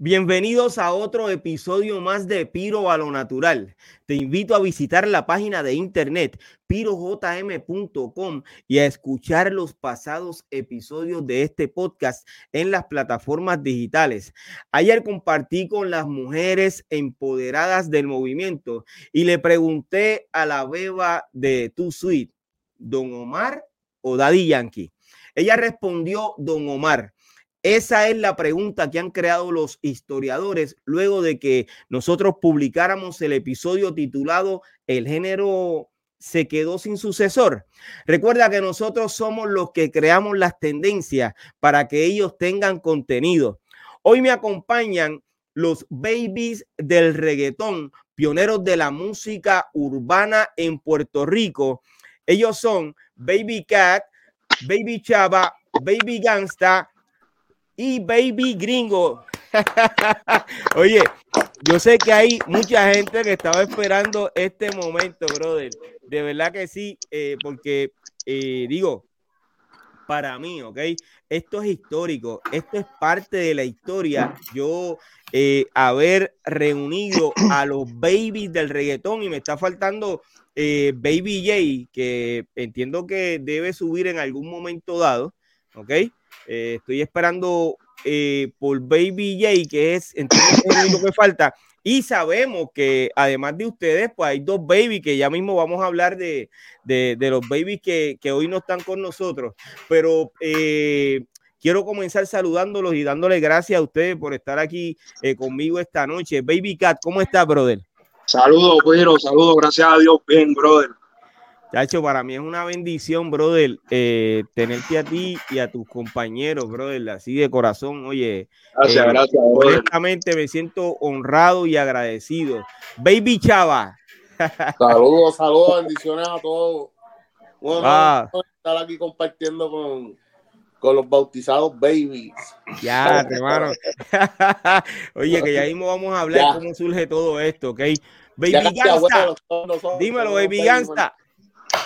Bienvenidos a otro episodio más de Piro a lo Natural. Te invito a visitar la página de internet pirojm.com y a escuchar los pasados episodios de este podcast en las plataformas digitales. Ayer compartí con las mujeres empoderadas del movimiento y le pregunté a la beba de Tu Suite, Don Omar o Daddy Yankee. Ella respondió Don Omar. Esa es la pregunta que han creado los historiadores luego de que nosotros publicáramos el episodio titulado El género se quedó sin sucesor. Recuerda que nosotros somos los que creamos las tendencias para que ellos tengan contenido. Hoy me acompañan los babies del reggaetón, pioneros de la música urbana en Puerto Rico. Ellos son Baby Cat, Baby Chava, Baby Gangsta y Baby Gringo. Oye, yo sé que hay mucha gente que estaba esperando este momento, brother. De verdad que sí, eh, porque eh, digo, para mí, ¿ok? Esto es histórico, esto es parte de la historia. Yo eh, haber reunido a los babies del reggaetón y me está faltando Baby J, que entiendo que debe subir en algún momento dado, ¿ok? Eh, estoy esperando eh, por Baby J, que es el único que falta. Y sabemos que además de ustedes, pues hay dos babies que ya mismo vamos a hablar de, los babies que, hoy no están con nosotros. Pero eh, quiero comenzar saludándolos y dándole gracias a ustedes por estar aquí conmigo esta noche. Baby Cat, ¿cómo estás, brother? Saludos, Pedro, saludos, gracias a Dios, bien, brother. Chacho, para mí es una bendición, brother, eh, tenerte a ti y a tus compañeros, brother, así de corazón. Oye, gracias, eh, gracias. Honestamente me siento honrado y agradecido. Baby Chava. Saludos, saludos, bendiciones a todos. Bueno, ah. estar aquí compartiendo con, con los bautizados babies. Ya, hermano. Oye, que ya mismo vamos a hablar cómo surge todo esto, ¿ok? Baby Gangsta. Dímelo, Baby Gangsta.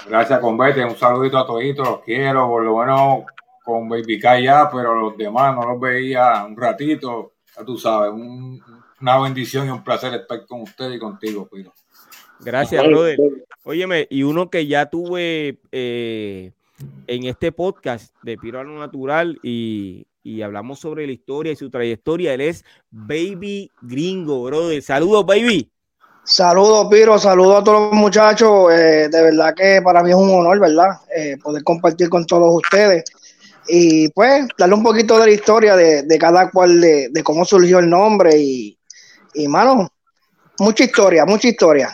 Gracias, Convete. Un saludito a todos, los quiero. Por lo bueno, con Baby Kai ya, pero los demás no los veía un ratito. Ya tú sabes, una bendición y un placer estar con usted y contigo, Piro. Gracias, brother. Óyeme, y uno que ya tuve eh, en este podcast de Piro a lo Natural y, y hablamos sobre la historia y su trayectoria, él es Baby Gringo, brother. Saludos, baby. Saludos, Piro, saludos a todos los muchachos. Eh, de verdad que para mí es un honor, ¿verdad? Eh, poder compartir con todos ustedes. Y pues, darle un poquito de la historia de, cada cual, de, cómo surgió el nombre. Y, y, mano, mucha historia, mucha historia.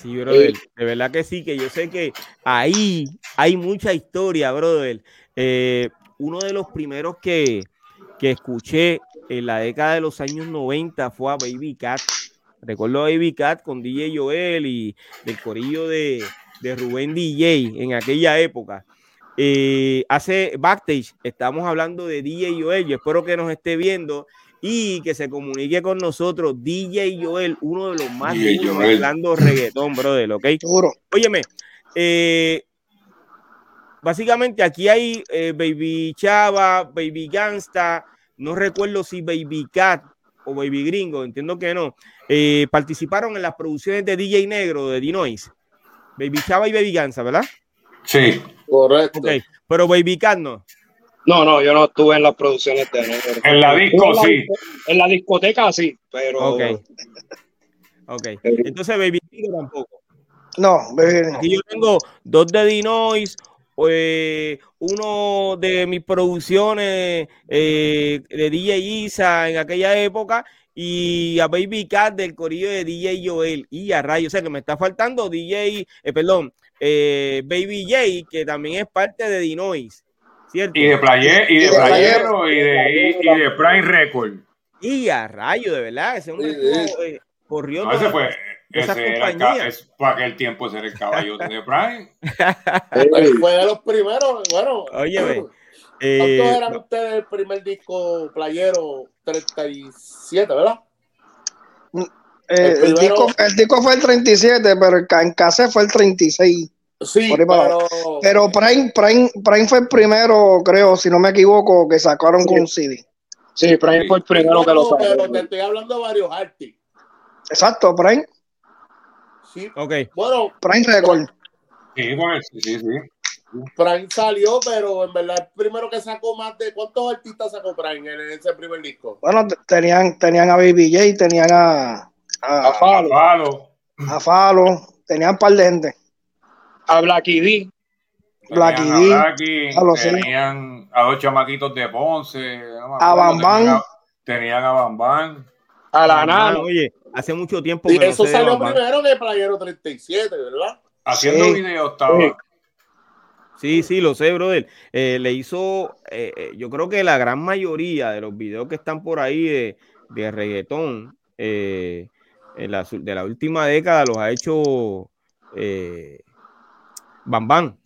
Sí, brother, de verdad que sí, que yo sé que ahí hay mucha historia, brother. Eh, uno de los primeros que, que escuché en la década de los años 90 fue a Baby Cat Recuerdo a Baby Cat con DJ Joel y del corillo de, Rubén DJ en aquella época. Eh, hace backstage, estamos hablando de DJ Joel. Yo espero que nos esté viendo y que se comunique con nosotros. DJ Joel, uno de los más bailando reggaetón, brother, ¿ok? Seguro. Óyeme, eh, básicamente aquí hay eh, Baby Chava, Baby Gangsta, no recuerdo si Baby Cat o Baby Gringo, entiendo que no, eh, participaron en las producciones de DJ Negro de Dinois. Baby Chava y Baby Gansa, ¿verdad? Sí. Correcto. Pero Baby Cat no. No, no, yo no estuve en las producciones de Negro. En la disco, sí. En la discoteca, sí, pero. Ok. Ok. Entonces, Baby Gringo tampoco. No, Baby Aquí yo tengo dos de Dinois, pues, uno de mis producciones eh, de DJ Isa en aquella época y a Baby Cat del corillo de DJ Joel y a Rayo, o sea que me está faltando DJ, eh, perdón, eh, Baby J, que también es parte de Dinois, ¿cierto? Y de Player, y de Playero y de, y, de Prime Record. Y a rayo, de verdad, ese hombre eh, corrió. No, ese fue, ese era, es, para aquel tiempo ser el caballo de Prime. fue de los primeros, bueno. Oye, ¿Cuántos eran ustedes el primer disco playero? 37, ¿verdad? Mm, eh, el, disco, el, disco, fue el 37, pero en cassette fue el 36. Sí, pero... pero Prime, Prime, Prime fue el primero, creo, si no me equivoco, que sacaron con CD. Sí, Prime fue el primero que lo sacó. Pero te estoy hablando de varios artistas. Exacto, Prime. Sí. Ok. Bueno. Prime Record. Sí, bueno, sí, sí, sí. Prime salió, pero en verdad el primero que sacó más de cuántos artistas sacó Prime en ese primer disco. Bueno, tenían, tenían a Baby J, tenían a a, a Falo. A Falo. Tenían un par de gente. A Blacky D. Blacky D. Tenían a dos chamaquitos de Ponce. a Bambán. Tenían, a Bambán. A la nana. Oye, hace mucho tiempo que. Y eso salió primero de Playero 37, ¿verdad? Haciendo sí. videos estaba. Sí, sí, lo sé, brother. Eh, le hizo, eh, eh, yo creo que la gran mayoría de los videos que están por ahí de, de reggaetón, eh, en la, de la última década los ha hecho eh, Bam Bam.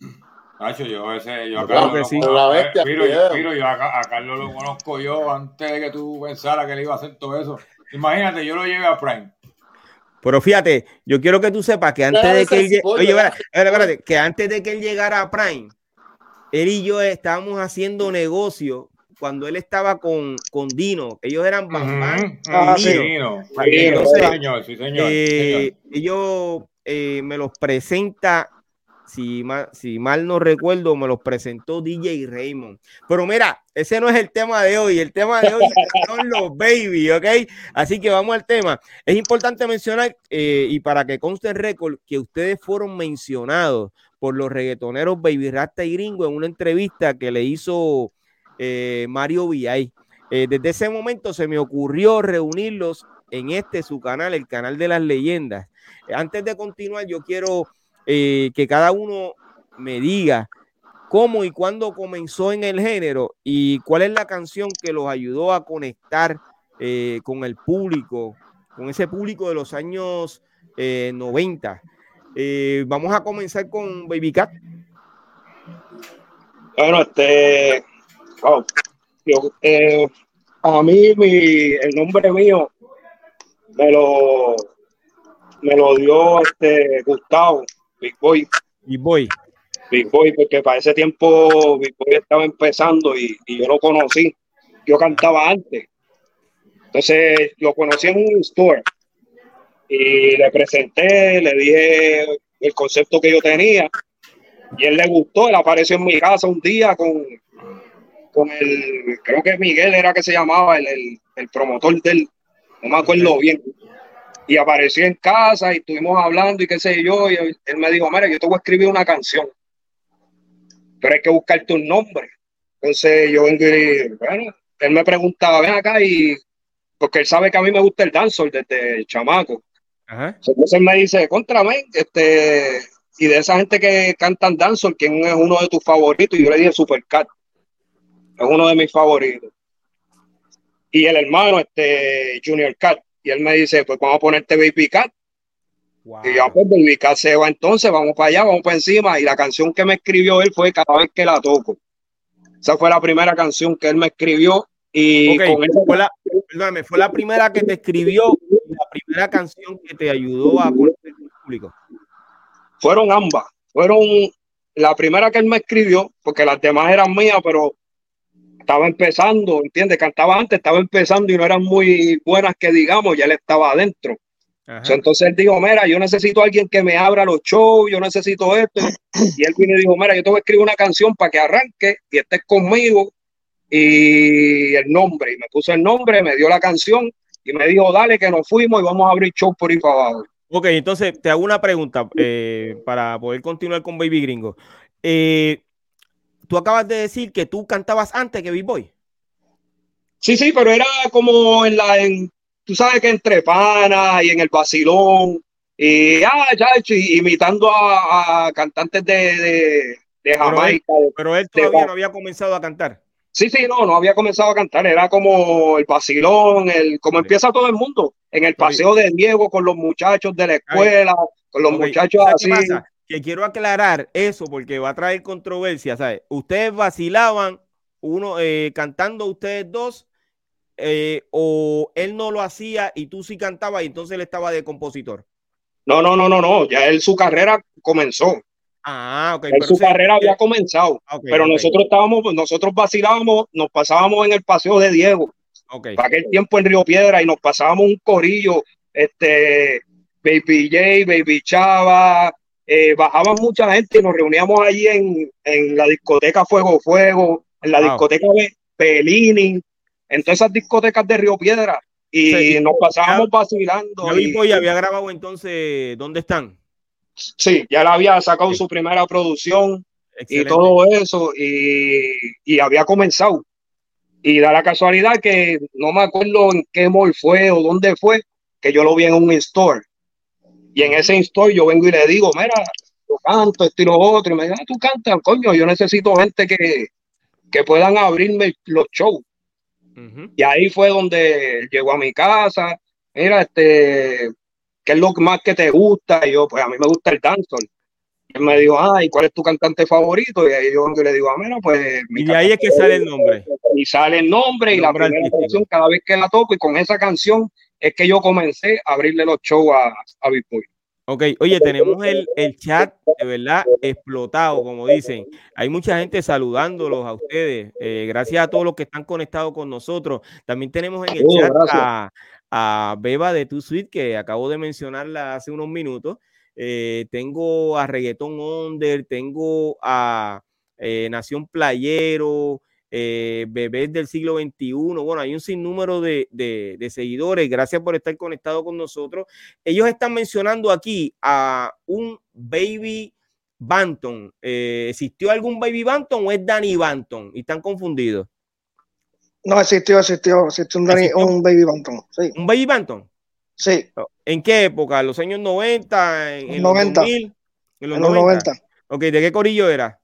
Nacho, yo ese, yo a Carlos, sí. lo, bestia, Piro, yo, Piro, yo a, a, Carlos lo conozco yo antes de que tú pensaras que le iba a hacer todo eso. Imagínate, yo lo llevé a Prime. Pero fíjate, yo quiero que tú sepas que antes de que él, oye, espérate, espérate, que antes de que él llegara a Prime, él y yo estábamos haciendo negocio cuando él estaba con, con Dino, ellos eran ah, sí. Dino. Entonces, sí, señor, sí, señor, eh, ellos eh, me los presenta, si mal, si mal no recuerdo, me los presentó DJ Raymond. Pero mira, ese no es el tema de hoy, el tema de hoy son los baby, ¿ok? Así que vamos al tema. Es importante mencionar, eh, y para que conste el récord, que ustedes fueron mencionados por los reggaetoneros Baby Rasta y Gringo en una entrevista que le hizo eh, Mario Villay. Eh, desde ese momento se me ocurrió reunirlos en este su canal, el canal de las leyendas. Antes de continuar, yo quiero eh, que cada uno me diga cómo y cuándo comenzó en el género y cuál es la canción que los ayudó a conectar con el público, con ese público de los años 90. vamos a comenzar con Baby Cat. Bueno, este, yo, eh, a mí mi, el nombre mío me lo me lo dio este Gustavo, Big Boy. Big Boy. Big Boy, porque para ese tiempo Big Boy estaba empezando y, y yo lo conocí. Yo cantaba antes. Entonces lo conocí en un store y le presenté, le dije el concepto que yo tenía y él le gustó, él apareció en mi casa un día con, con el, creo que Miguel era que se llamaba, el, el, el promotor del, no me acuerdo bien. Y apareció en casa y estuvimos hablando y qué sé yo, y él me dijo, mira, yo te voy a escribir una canción, pero hay que buscarte un nombre. Entonces yo vengo y, bueno, él me preguntaba, ven acá y, porque él sabe que a mí me gusta el dancehall desde el chamaco. Ajá. Entonces él me dice, contrame, este, y de esa gente que cantan dancehall, ¿quién es uno de tus favoritos? Y yo le dije Supercat es uno de mis favoritos. Y el hermano, este Junior Cat, y él me dice, pues vamos a ponerte Baby Cat. Y yo, pues Baby Cat se va entonces, vamos para allá, vamos para encima. Y la canción que me escribió él fue Cada vez que la toco. Esa fue la primera canción que él me escribió. Y con fue, la, fue la primera que te escribió, la primera canción que te ayudó a conocer el público. Fueron ambas. Fueron la primera que él me escribió, porque las demás eran mías, pero estaba empezando, ¿entiendes? Cantaba antes, estaba empezando y no eran muy buenas que digamos, ya él estaba adentro. entonces él dijo, mira, yo necesito a alguien que me abra los shows, yo necesito esto. Y él vino y dijo, mira, yo te voy a escribir una canción para que arranque y estés conmigo. Y el nombre, y me puso el nombre, me dio la canción y me dijo, dale que nos fuimos y vamos a abrir show por ahí para abajo. Ok, entonces te hago una pregunta eh, para poder continuar con Baby Gringo. Eh, tú acabas de decir que tú cantabas antes que Big Boy. Sí, sí, pero era como en la, en, tú sabes que entre panas y en el vacilón, y ah, ya, imitando a, cantantes de, de, Jamaica. Pero él, todavía no había comenzado a cantar. Sí, sí, no, no había comenzado a cantar, era como el vacilón, el, como empieza todo el mundo, en el paseo de Diego con los muchachos de la escuela, con los muchachos así. Que quiero aclarar eso porque va a traer controversia, ¿sabes? Ustedes vacilaban, uno eh, cantando ustedes dos, eh, o él no lo hacía y tú sí cantabas y entonces él estaba de compositor. No, no, no, no, no, ya él su carrera comenzó. Ah, ok. En su carrera había comenzado, pero nosotros estábamos, nosotros vacilábamos, nos pasábamos en el paseo de Diego. Okay. Para aquel tiempo en Río Piedra y nos pasábamos un corillo, este, Baby J, Baby Chava, eh, bajaban mucha gente y nos reuníamos allí en, en la discoteca Fuego Fuego, en la discoteca de Pelini, en todas esas discotecas de Río Piedra y nos pasábamos vacilando. y, había grabado entonces, ¿dónde están? Sí, ya la había sacado su primera producción y todo eso, y, había comenzado. Y da la casualidad que no me acuerdo en qué mall fue o dónde fue, que yo lo vi en un store. Y en ese store yo vengo y le digo, mira, yo canto, esto y lo otro. Y me dice, ah, tú cantas, coño, yo necesito gente que, que puedan abrirme los shows. Y ahí fue donde llegó a mi casa. Mira, este, ¿qué es lo más que te gusta? Y yo, pues a mí me gusta el dancehall. Y él me dijo, ay, ¿cuál es tu cantante favorito? Y ahí yo le digo, ah, mira, pues... y de ahí es que sale el nombre. Y sale el nombre y la primera canción cada vez que la toco y con esa canción es que yo comencé a abrirle los shows a, a Boy. Ok, oye, tenemos el, el, chat de verdad explotado, como dicen. Hay mucha gente saludándolos a ustedes. Eh, gracias a todos los que están conectados con nosotros. También tenemos en el oh, chat a, a Beba de Tu Suite, que acabo de mencionarla hace unos minutos. Eh, tengo a Reggaeton Onder, tengo a eh, Nación Playero, eh, bebés del siglo XXI. Bueno, hay un sinnúmero de, de, seguidores. Gracias por estar conectado con nosotros. Ellos están mencionando aquí a un Baby Banton. ¿Existió algún Baby Banton o es Danny Banton? Y están confundidos. No, existió, existió, existió un, un Baby Banton. Sí. ¿Un Baby Banton? Sí. ¿En qué época? ¿En los años 90? ¿En, 90. Los 2000? En los, 90. Ok, ¿de qué corillo era?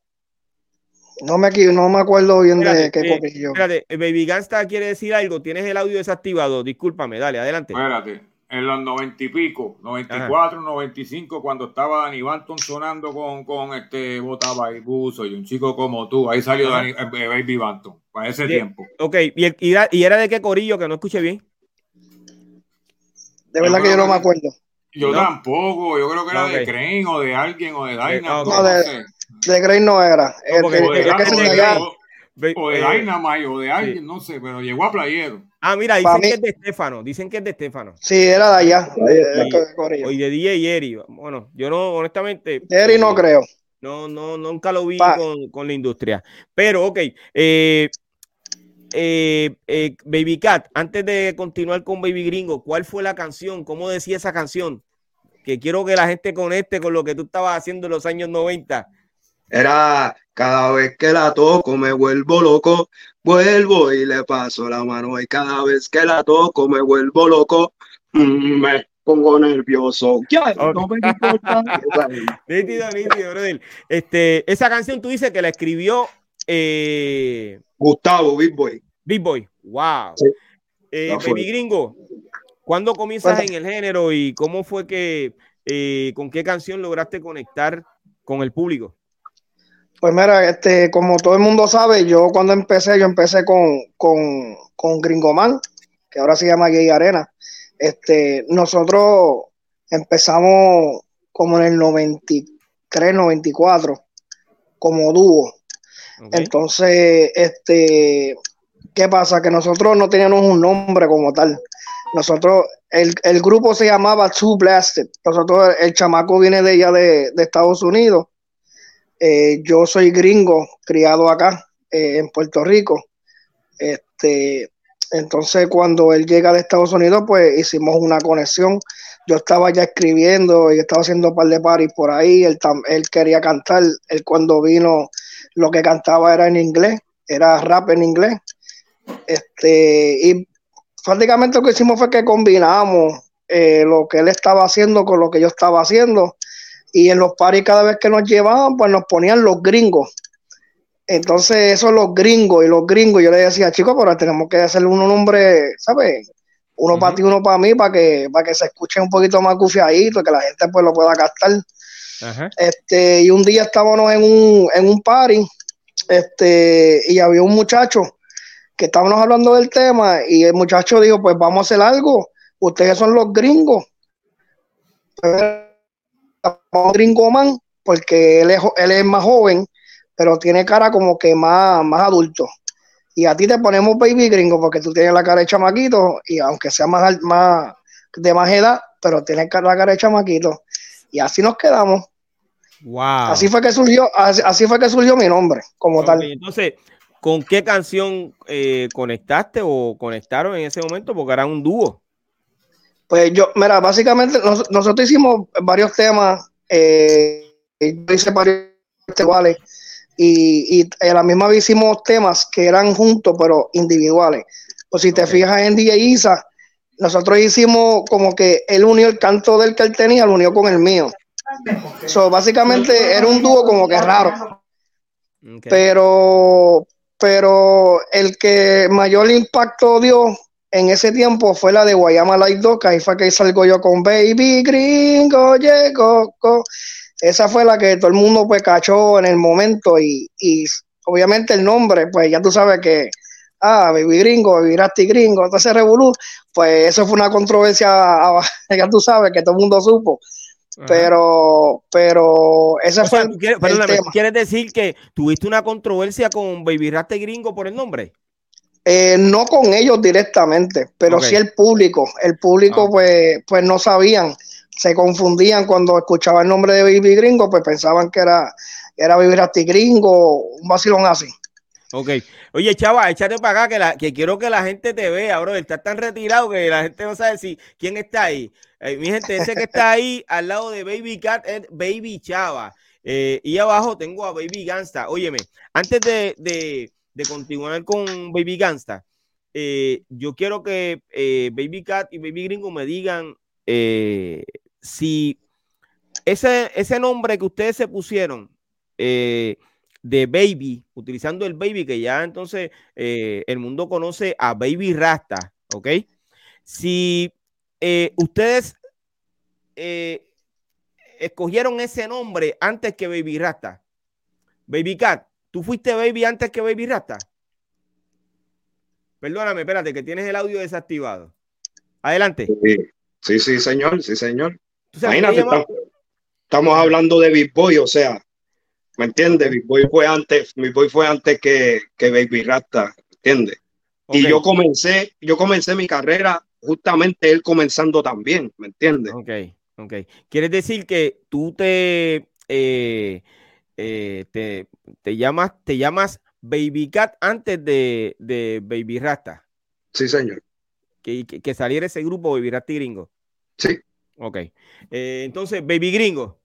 No me, no me acuerdo bien de qué eh, corillo. Espérate, Baby Gangsta quiere decir algo. Tienes el audio desactivado. Discúlpame, dale, adelante. Espérate en los noventa y pico, 94, 95, cuando estaba Danny Banton sonando con, con este Botaba y Buzo y un chico como tú, ahí salió Danny, eh, Baby Banton, para ese tiempo. Ok, ¿Y, ¿Y, era de qué corillo que no escuché bien? De verdad que yo no me acuerdo. Yo tampoco, yo creo que era de Crane o de alguien o de. No, de, de Crane no era. No, el, el, que se o de eh, Dynamite o de alguien, no sé, pero llegó a Playero. Ah, mira, dicen que es de Estefano, dicen que es de Estefano. Sí, era de allá. y, de DJ Eri. Bueno, yo no, honestamente. Eri no eh, creo. No, no, nunca lo vi con, con, la industria. Pero, ok. Eh, eh, Baby Cat, antes de continuar con Baby Gringo, ¿cuál fue la canción? ¿Cómo decía esa canción? Que quiero que la gente conecte con lo que tú estabas haciendo en los años 90. Era cada vez que la toco me vuelvo loco, vuelvo y le paso la mano y cada vez que la toco me vuelvo loco, mm, me pongo nervioso. Ya, no me importa. nítido, nítido, Este, esa canción tú dices que la escribió eh... Gustavo, Big Boy. Big Boy, wow. Eh, baby Gringo, ¿cuándo comienzas en el género y cómo fue que, eh, con qué canción lograste conectar con el público? Pues mira, este, como todo el mundo sabe, yo cuando empecé, yo empecé con, con, con Gringoman, que ahora se llama Gay Arena. Este, nosotros empezamos como en el 93, 94, como dúo. Entonces, este, ¿qué pasa? Que nosotros no teníamos un nombre como tal. Nosotros, el, el grupo se llamaba Two Blasted. Nosotros, el chamaco viene de allá de, de Estados Unidos eh, yo soy gringo, criado acá eh, en Puerto Rico. Este, entonces, cuando él llega de Estados Unidos, pues hicimos una conexión. Yo estaba ya escribiendo y estaba haciendo un par de paris por ahí. Él, él quería cantar. Él, cuando vino, lo que cantaba era en inglés, era rap en inglés. Este, y prácticamente lo que hicimos fue que combinamos eh, lo que él estaba haciendo con lo que yo estaba haciendo y en los paris cada vez que nos llevaban, pues nos ponían los gringos. Entonces, eso los gringos y los gringos, yo le decía, chicos, pero tenemos que hacerle un nombre, ¿sabes? Uno para ti, uno para mí, para que, para que se escuche un poquito más gufiadito, que la gente pues lo pueda captar. Este, y un día estábamos en un, en un party, este, y había un muchacho que estábamos hablando del tema, y el muchacho dijo, pues vamos a hacer algo, ustedes son los gringos. Gringo man, porque él es, él es más joven, pero tiene cara como que más, más adulto. Y a ti te ponemos baby gringo porque tú tienes la cara de chamaquito y aunque sea más, más de más edad, pero tienes la cara de chamaquito. Y así nos quedamos. Wow. Así fue que surgió, así, fue que surgió mi nombre, como tal. Entonces, ¿con qué canción eh, conectaste o conectaron en ese momento? Porque era un dúo. Pues yo, mira, básicamente nosotros hicimos varios temas, eh, yo hice varios iguales y, y a la misma vez hicimos temas que eran juntos pero individuales. Pues si te fijas en DJ Isa, nosotros hicimos como que él unió el canto del que él tenía, lo unió con el mío. So, básicamente era un dúo como que raro. Pero, pero el que mayor impacto dio en ese tiempo fue la de Guayama Light 2, que ahí fue que salgo yo con Baby Gringo, llegó. Esa fue la que todo el mundo pues cachó en el momento y, y obviamente el nombre, pues ya tú sabes que, ah, Baby Gringo, Baby Rasty Gringo, entonces Revolú, pues eso fue una controversia, ya tú sabes que todo el mundo supo. Pero, pero ese fue el, quieres, decir que tuviste una controversia con Baby Rasty Gringo por el nombre? Eh, no con ellos directamente, pero sí el público. El público, ah. pues, pues no sabían, se confundían cuando escuchaban el nombre de Baby Gringo, pues pensaban que era, era Baby Rasty Gringo, un vacilón así. Ok. Oye, chava, échate para acá que, la, que quiero que la gente te vea, bro. Estás tan retirado que la gente no sabe si quién está ahí. Eh, mi gente, ese que está ahí al lado de Baby Cat es Baby Chava. Eh, y abajo tengo a Baby Gangsta. Óyeme, antes de, de, continuar con Baby Gangsta, eh, yo quiero que Baby Cat y Baby Gringo me digan si ese, ese nombre que ustedes se pusieron, de Baby, utilizando el Baby, que ya entonces eh, el mundo conoce a Baby Rasta, ¿ok? Si eh, ustedes eh, escogieron ese nombre antes que Baby Rasta, Baby Cat, ¿tú fuiste Baby antes que Baby Rasta? Perdóname, espérate, que tienes el audio desactivado. Adelante. Sí, sí, señor, sí, señor. Imagínate, estamos, hablando de Big Boy, o sea, ¿Me entiendes? Mi boy fue antes, mi boy fue antes que, que Baby Rasta, ¿entiendes? Y yo comencé, yo comencé mi carrera justamente él comenzando también, ¿me entiendes? Ok, ok. ¿Quieres decir que tú te, eh, eh, te, te, llamas, te llamas Baby Cat antes de, de Baby Rasta? Sí, señor. Que, que, saliera ese grupo Baby Rasta y Gringo. Sí. Ok. Eh, entonces, Baby Gringo.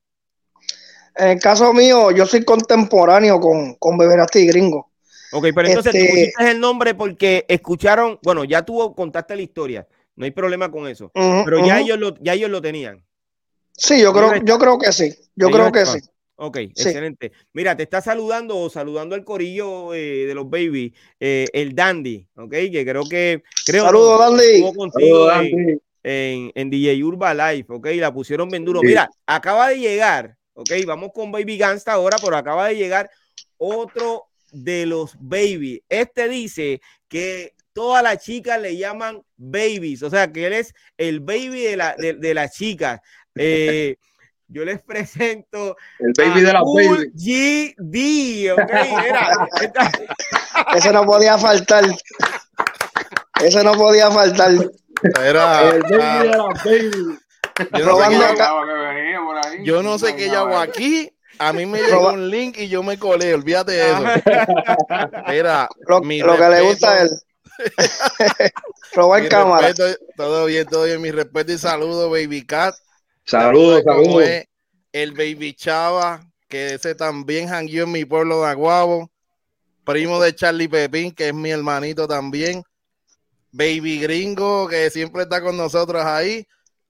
En el caso mío, yo soy contemporáneo con, con Beberasti Gringo. Ok, pero entonces tú este, pusiste el nombre porque escucharon, bueno, ya tú contaste la historia, no hay problema con eso, pero ya, ellos lo, ya ellos lo tenían. Sí, yo creo, yo creo que sí, yo creo que sí. Ok, excelente. Mira, te está saludando o saludando al corillo eh, de los baby, eh, el Dandy, ok, que creo que... Creo Saludos, Dandy. Dandy. En, en, DJ Urba Live, ok, la pusieron bien duro. Mira, acaba de llegar Ok, vamos con Baby Gangsta ahora, pero acaba de llegar otro de los baby. Este dice que todas las chicas le llaman babies, o sea que él es el baby de la, de, las chicas. Eh, yo les presento el baby de la baby. GD, okay, Eso no podía faltar. Eso no podía faltar. Era el baby de la baby. Yo no sé qué yo hago aquí. A mí me llegó un link y yo me colé, olvídate de eso. Mira, lo, que le gusta a él. Robar cámara. todo bien, todo bien. Mi respeto y saludo, Baby Cat. Saludos, saludos. El Baby Chava, que ese también jangueó en mi pueblo de Aguabo. Primo de Charlie Pepín, que es mi hermanito también. Baby Gringo, que siempre está con nosotros ahí.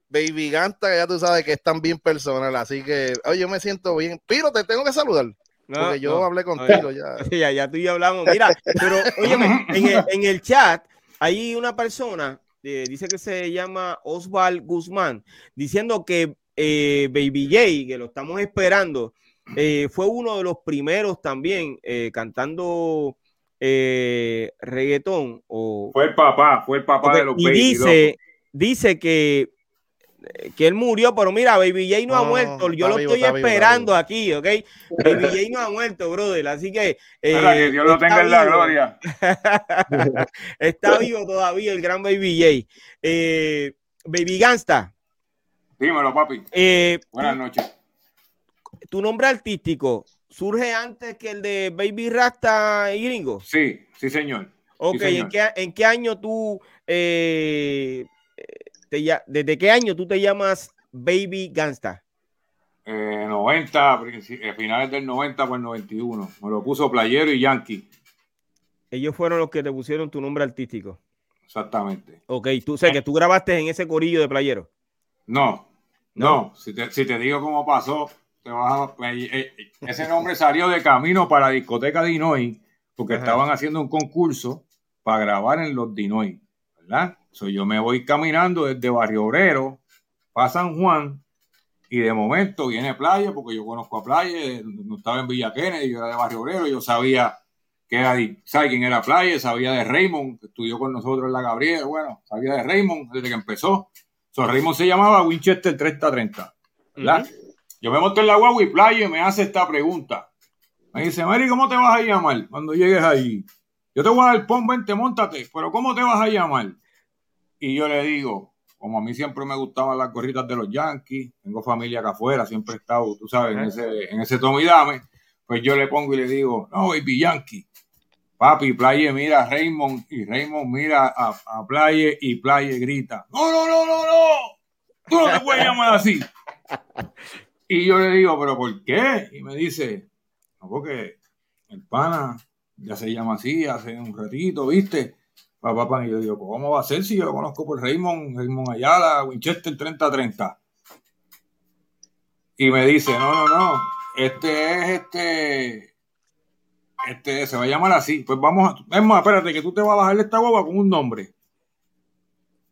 Baby Ganta, que ya tú sabes que es tan bien personal, así que, oye, yo me siento bien. Piro, te tengo que saludar. No, Porque yo no, hablé contigo ya. ya, ya tú y yo hablamos. Mira, pero óyeme, en el, en el chat hay una persona, eh, dice que se llama Osval Guzmán, diciendo que eh, Baby J, que lo estamos esperando, eh, fue uno de los primeros también cantando reggaetón. O, Fue el papá, fue el papá de los y baby, dice, loco. dice que, que él murió, pero mira, Baby J no, ha No, muerto. Yo lo vivo, estoy vivo, esperando aquí, ¿ok? Baby J no ha muerto, brother. Así que. Eh, que Dios lo está tenga en la vivo. gloria. Está vivo todavía el gran Baby J. Eh, Baby Gangsta, Dímelo, papi. eh, Buenas noches. tu nombre artístico surge antes que el de Baby Rasta y Gringo. Sí, sí, señor. Ok, señor. ¿en, qué, en qué año tú, eh, te, desde qué año tú te llamas Baby Gangsta? Eh, 90, princi- eh, finales del 90 por el 91. Me lo puso Playero y Yankee. Ellos fueron los que te pusieron tu nombre artístico. Exactamente. Ok, tú sé que tú grabaste en ese corillo de playero. No, ¿No? no. Si, te, si te digo cómo pasó, te vas a- eh, eh, ese nombre salió de camino para la discoteca Dinoy, porque Ajá. estaban haciendo un concurso para grabar en los Dinoy, ¿verdad? So, yo me voy caminando desde Barrio Obrero para San Juan y de momento viene Playa, porque yo conozco a Playa, no estaba en Villa Kennedy, yo era de Barrio Obrero, yo sabía que era, ¿sabes quién era Playa? Sabía de Raymond, que estudió con nosotros en la Gabriela, bueno, sabía de Raymond desde que empezó. So, Raymond se llamaba Winchester 3030, ¿verdad? Yo me monto en la guagua y Playa y me hace esta pregunta. Me dice, Mary, ¿cómo te vas a llamar cuando llegues allí? Yo te voy a dar pon, vente, montate, pero ¿cómo te vas a llamar? Y yo le digo, como a mí siempre me gustaban las gorritas de los Yankees, tengo familia acá afuera, siempre he estado, tú sabes, en ese, en ese tome y dame, pues yo le pongo y le digo, no, baby Yankee. Papi, Playa mira a Raymond y Raymond mira a, a Playa y Playa grita, no, no, no, no, no, tú no te puedes llamar así. Y yo le digo, ¿pero por qué? Y me dice, no, porque el pana ya se llama así hace un ratito, ¿viste? Papá, papá, y yo digo, ¿cómo va a ser si yo lo conozco por Raymond, Raymond Ayala, Winchester 3030? Y me dice, no, no, no, este es este, este se va a llamar así. Pues vamos, a, es más, espérate, que tú te vas a bajar de esta guagua con un nombre.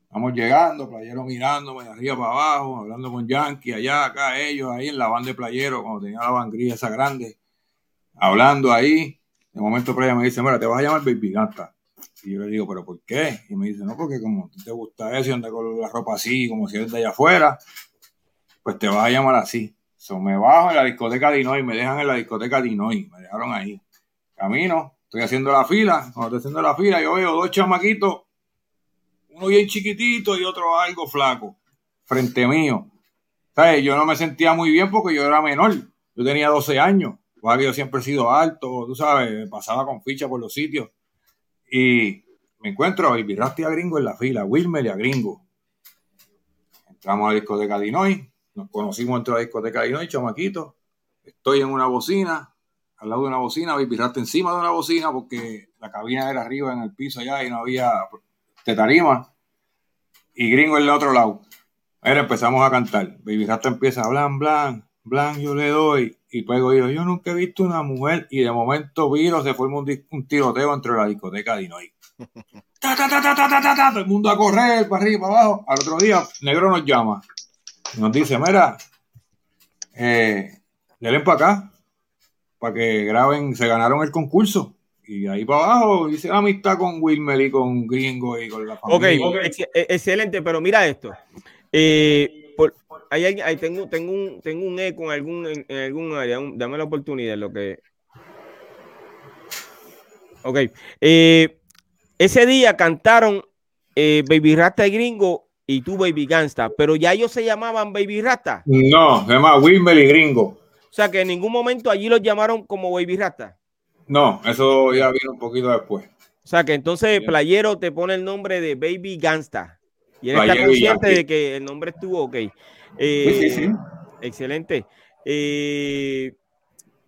Vamos llegando, playero mirándome de arriba para abajo, hablando con Yankee, allá, acá, ellos, ahí en la banda de playero, cuando tenía la bangría esa grande, hablando ahí. De momento Playa me dice, mira, te vas a llamar Baby Ganta. Y yo le digo, ¿pero por qué? Y me dice, no, porque como te gusta eso y andas con la ropa así, como si eres de allá afuera, pues te vas a llamar así. So, me bajo en la discoteca Dinoy, me dejan en la discoteca Dinoy, me dejaron ahí. Camino, estoy haciendo la fila, cuando estoy haciendo la fila, yo veo dos chamaquitos, uno bien chiquitito y otro algo flaco, frente mío. ¿Sabes? Yo no me sentía muy bien porque yo era menor, yo tenía 12 años, yo siempre he sido alto, tú sabes, pasaba con ficha por los sitios. Y me encuentro a Baby Rasty a Gringo en la fila, Wilmer y a Gringo. Entramos a la discoteca Dinoy, nos conocimos dentro de la discoteca Dinoy, chamaquito. Estoy en una bocina, al lado de una bocina, Baby Rasty encima de una bocina porque la cabina era arriba en el piso allá y no había de tarima. Y Gringo en el otro lado. Ahora empezamos a cantar. Baby Rasta empieza, blan, blan, blan, yo le doy. Y pues luego dijo, yo nunca he visto una mujer. Y de momento Viro se forma un, tiroteo entre la discoteca de Dinoy. ta, ta, ta, ta, ta, ta, ta, todo el mundo a correr, para arriba, para abajo. Al otro día, Negro nos llama. Nos dice, mira, eh, denle para acá, para que graben, se ganaron el concurso y ahí para abajo hice amistad con Wilmer y con Gringo y con la familia. Ok, okay. excelente, pero mira esto. Eh, ahí, hay- ahí tengo, tengo, un, tengo un eco en algún, en, en algún área. un- dame la oportunidad. Lo que... Ok. eh, ese día cantaron eh, Baby Rasta y Gringo y tú Baby Gangsta, pero ya ellos se llamaban Baby Rasta. No, se llama Wilmer y Gringo. O sea que en ningún momento allí los llamaron como Baby Rasta. No, eso ya vino un poquito después. O sea que entonces. Playero te pone el nombre de Baby Gangsta. Y él está consciente de que el nombre estuvo ok. Sí, Eh, sí, sí. Excelente. Eh,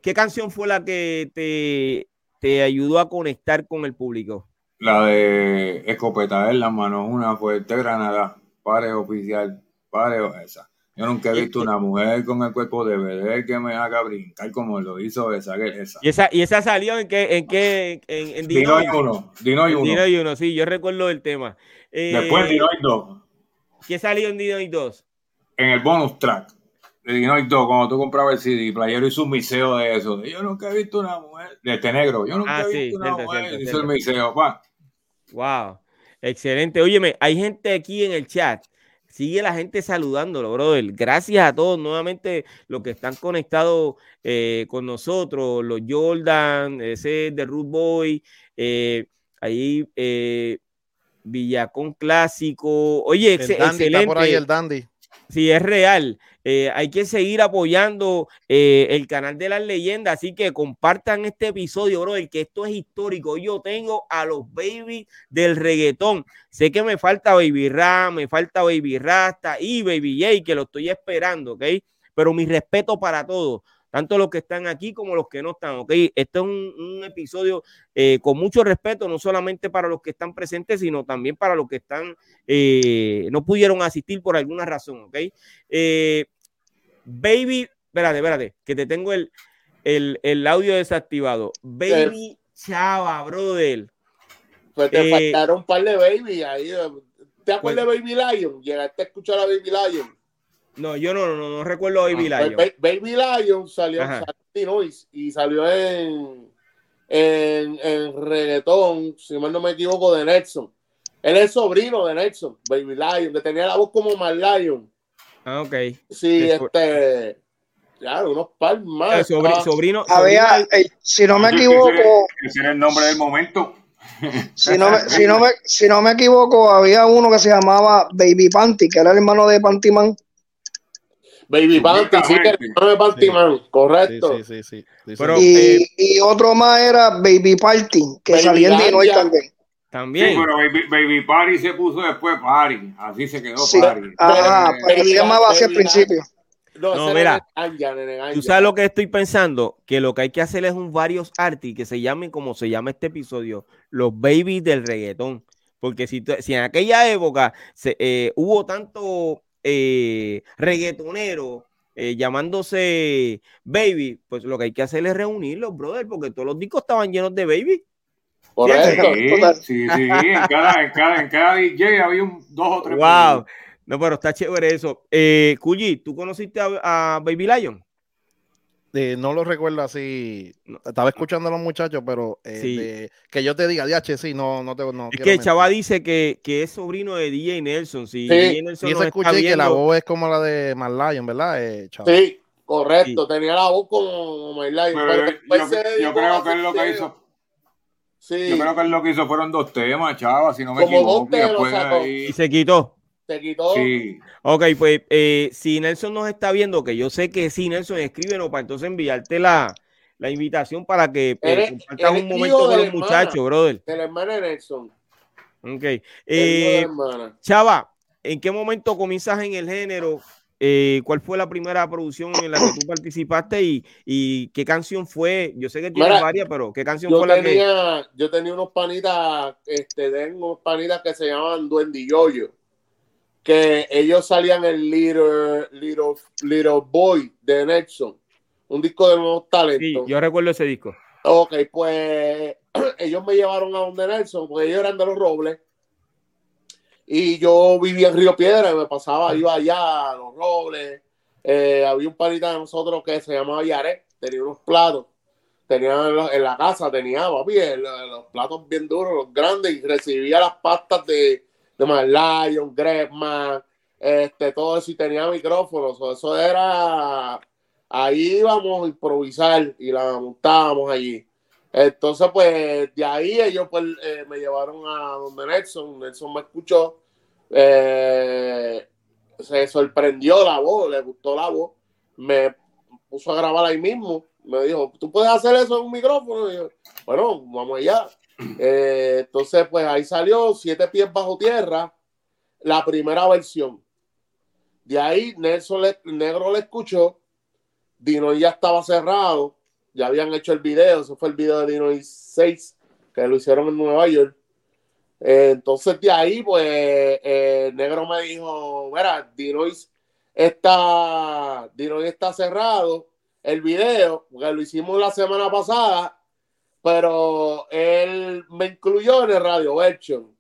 ¿Qué canción fue la que te, te ayudó a conectar con el público? La de escopeta en las manos, una fuerte granada, pare oficial, pare esa. Yo nunca he visto una mujer con el cuerpo de bebé que me haga brincar como lo hizo esa. esa. ¿Y esa, y esa salió en qué? En, qué, en, en Dino, y uno. Dino y uno. Dino y uno, sí, yo recuerdo el tema. Eh, Después Dino y dos. ¿Qué salió en Dino y dos? En el bonus track de Dino y dos, cuando tú comprabas el CD, Playero hizo un miseo de eso. Yo nunca he visto una mujer, de este negro, yo nunca ah, he visto una mujer, hizo el miseo, pa. Wow, excelente. Óyeme, hay gente aquí en el chat sigue la gente saludándolo, brother. Gracias a todos nuevamente los que están conectados eh, con nosotros, los Jordan, ese de Root Boy, eh, ahí eh, Villacón Clásico. Oye, excelente. por ahí el Dandy. Sí, es real. Eh, hay que seguir apoyando eh, el canal de las leyendas, así que compartan este episodio, bro, el que esto es histórico. Yo tengo a los baby del reggaetón. Sé que me falta Baby Ram, me falta Baby Rasta y Baby J, que lo estoy esperando, ¿ok? Pero mi respeto para todos tanto los que están aquí como los que no están, ¿ok? Este es un, episodio eh, con mucho respeto, no solamente para los que están presentes, sino también para los que están, eh, no pudieron asistir por alguna razón, ¿ok? Eh, baby, espérate, espérate, que te tengo el, el, audio desactivado. Baby Chava, brother. Pues te faltaron un par de baby ahí. ¿Te acuerdas pues de Baby Lion? Llegaste a escuchar a Baby Lion. No, yo no, no, no, recuerdo Baby ah, Lion. Baby Lion salió, y salió en, en, en reggaetón, si mal no me equivoco, de Nelson. Él es sobrino de Nelson, Baby Lion, que tenía la voz como Mal Lion. Ah, ok. Sí, este. Ya, unos par más. sobrino, sobrino, Había, eh, si no me equivoco. Ese era el nombre del momento. Si no, me, si, no me, si no me equivoco, había uno que se llamaba Baby Panty, que era el hermano de Panty Man. Baby Panty, sí, Panty Man, correcto. Sí, sí, sí. Pero, y, eh, y, otro más era Baby Party, que salía en Dinoy también. También. Sí, pero Baby, Baby, Party se puso después Party. Así se quedó Party. Ah, pero se llamaba así al principio. No, no mira, tú sabes lo que estoy pensando, que lo que hay que hacer es un varios artis que se llamen como se llama este episodio, los babies del reggaetón. Porque si, si en aquella época se, eh, hubo tanto eh, reggaetonero eh, llamándose Baby, pues lo que hay que hacer es reunirlos, brother, porque todos los discos estaban llenos de Baby. Por Sí, sí, en cada, en, cada, en cada DJ había un, dos o tres. Wow. No, pero está chévere eso. Eh, ¿tú conociste a Baby Lion? No lo recuerdo así. Estaba escuchando a los muchachos, pero eh, que yo te diga, DH, sí, no, no te no Es que Chava dice que, que, es sobrino de DJ Nelson. Si sí. Nelson y eso escuché que la voz es como la de Marlion, ¿verdad? Eh, sí, correcto. Tenía la voz como Marlion. yo, creo que él lo que hizo. Sí. Yo creo que él lo que hizo fueron dos temas, Chava, si no me equivoco. Y se quitó. Se quitó. Sí. Ok, pues eh, si Nelson nos está viendo, que yo sé que sí, Nelson, escríbenos para entonces enviarte la, la invitación para que pues, compartas un momento con los muchachos, brother. De la hermana Nelson. Ok. Eh, Chava, ¿en qué momento comienzas en el género? Eh, ¿Cuál fue la primera producción en la que tú participaste y, y qué canción fue? Yo sé que tienes varias, pero ¿qué canción fue la que...? Yo tenía unos panitas, este, tengo unos panitas que se llaman Duendilloyo que ellos salían en Little, Little, Little Boy de Nelson, un disco de nuevos talentos. Sí, yo recuerdo ese disco. Ok, pues ellos me llevaron a donde Nelson, porque ellos eran de los Robles. Y yo vivía en Río Piedra, y me pasaba, iba allá a los Robles. Eh, había un panita de nosotros que se llamaba Yaré, tenía unos platos. Tenía en la casa, tenía papi, los platos bien duros, los grandes, y recibía las pastas de, de Man Lion, Gretman, este, todo eso y tenía micrófonos. Eso era, ahí íbamos a improvisar y la montábamos allí. Entonces, pues de ahí ellos pues, eh, me llevaron a donde Nelson. Nelson me escuchó, eh, se sorprendió la voz, le gustó la voz, me puso a grabar ahí mismo. Me dijo, ¿tú puedes hacer eso en un micrófono? Y yo, bueno, vamos allá. Eh, entonces, pues ahí salió Siete Pies Bajo Tierra, la primera versión. De ahí Nelson Negro le escuchó, Dino ya estaba cerrado, ya habían hecho el video, eso fue el video de Dino 6, que lo hicieron en Nueva York. Eh, entonces de ahí, pues, eh, Negro me dijo, mira, Dinois está, Dinoy está cerrado. El video, porque lo hicimos la semana pasada, pero él me incluyó en el radio version.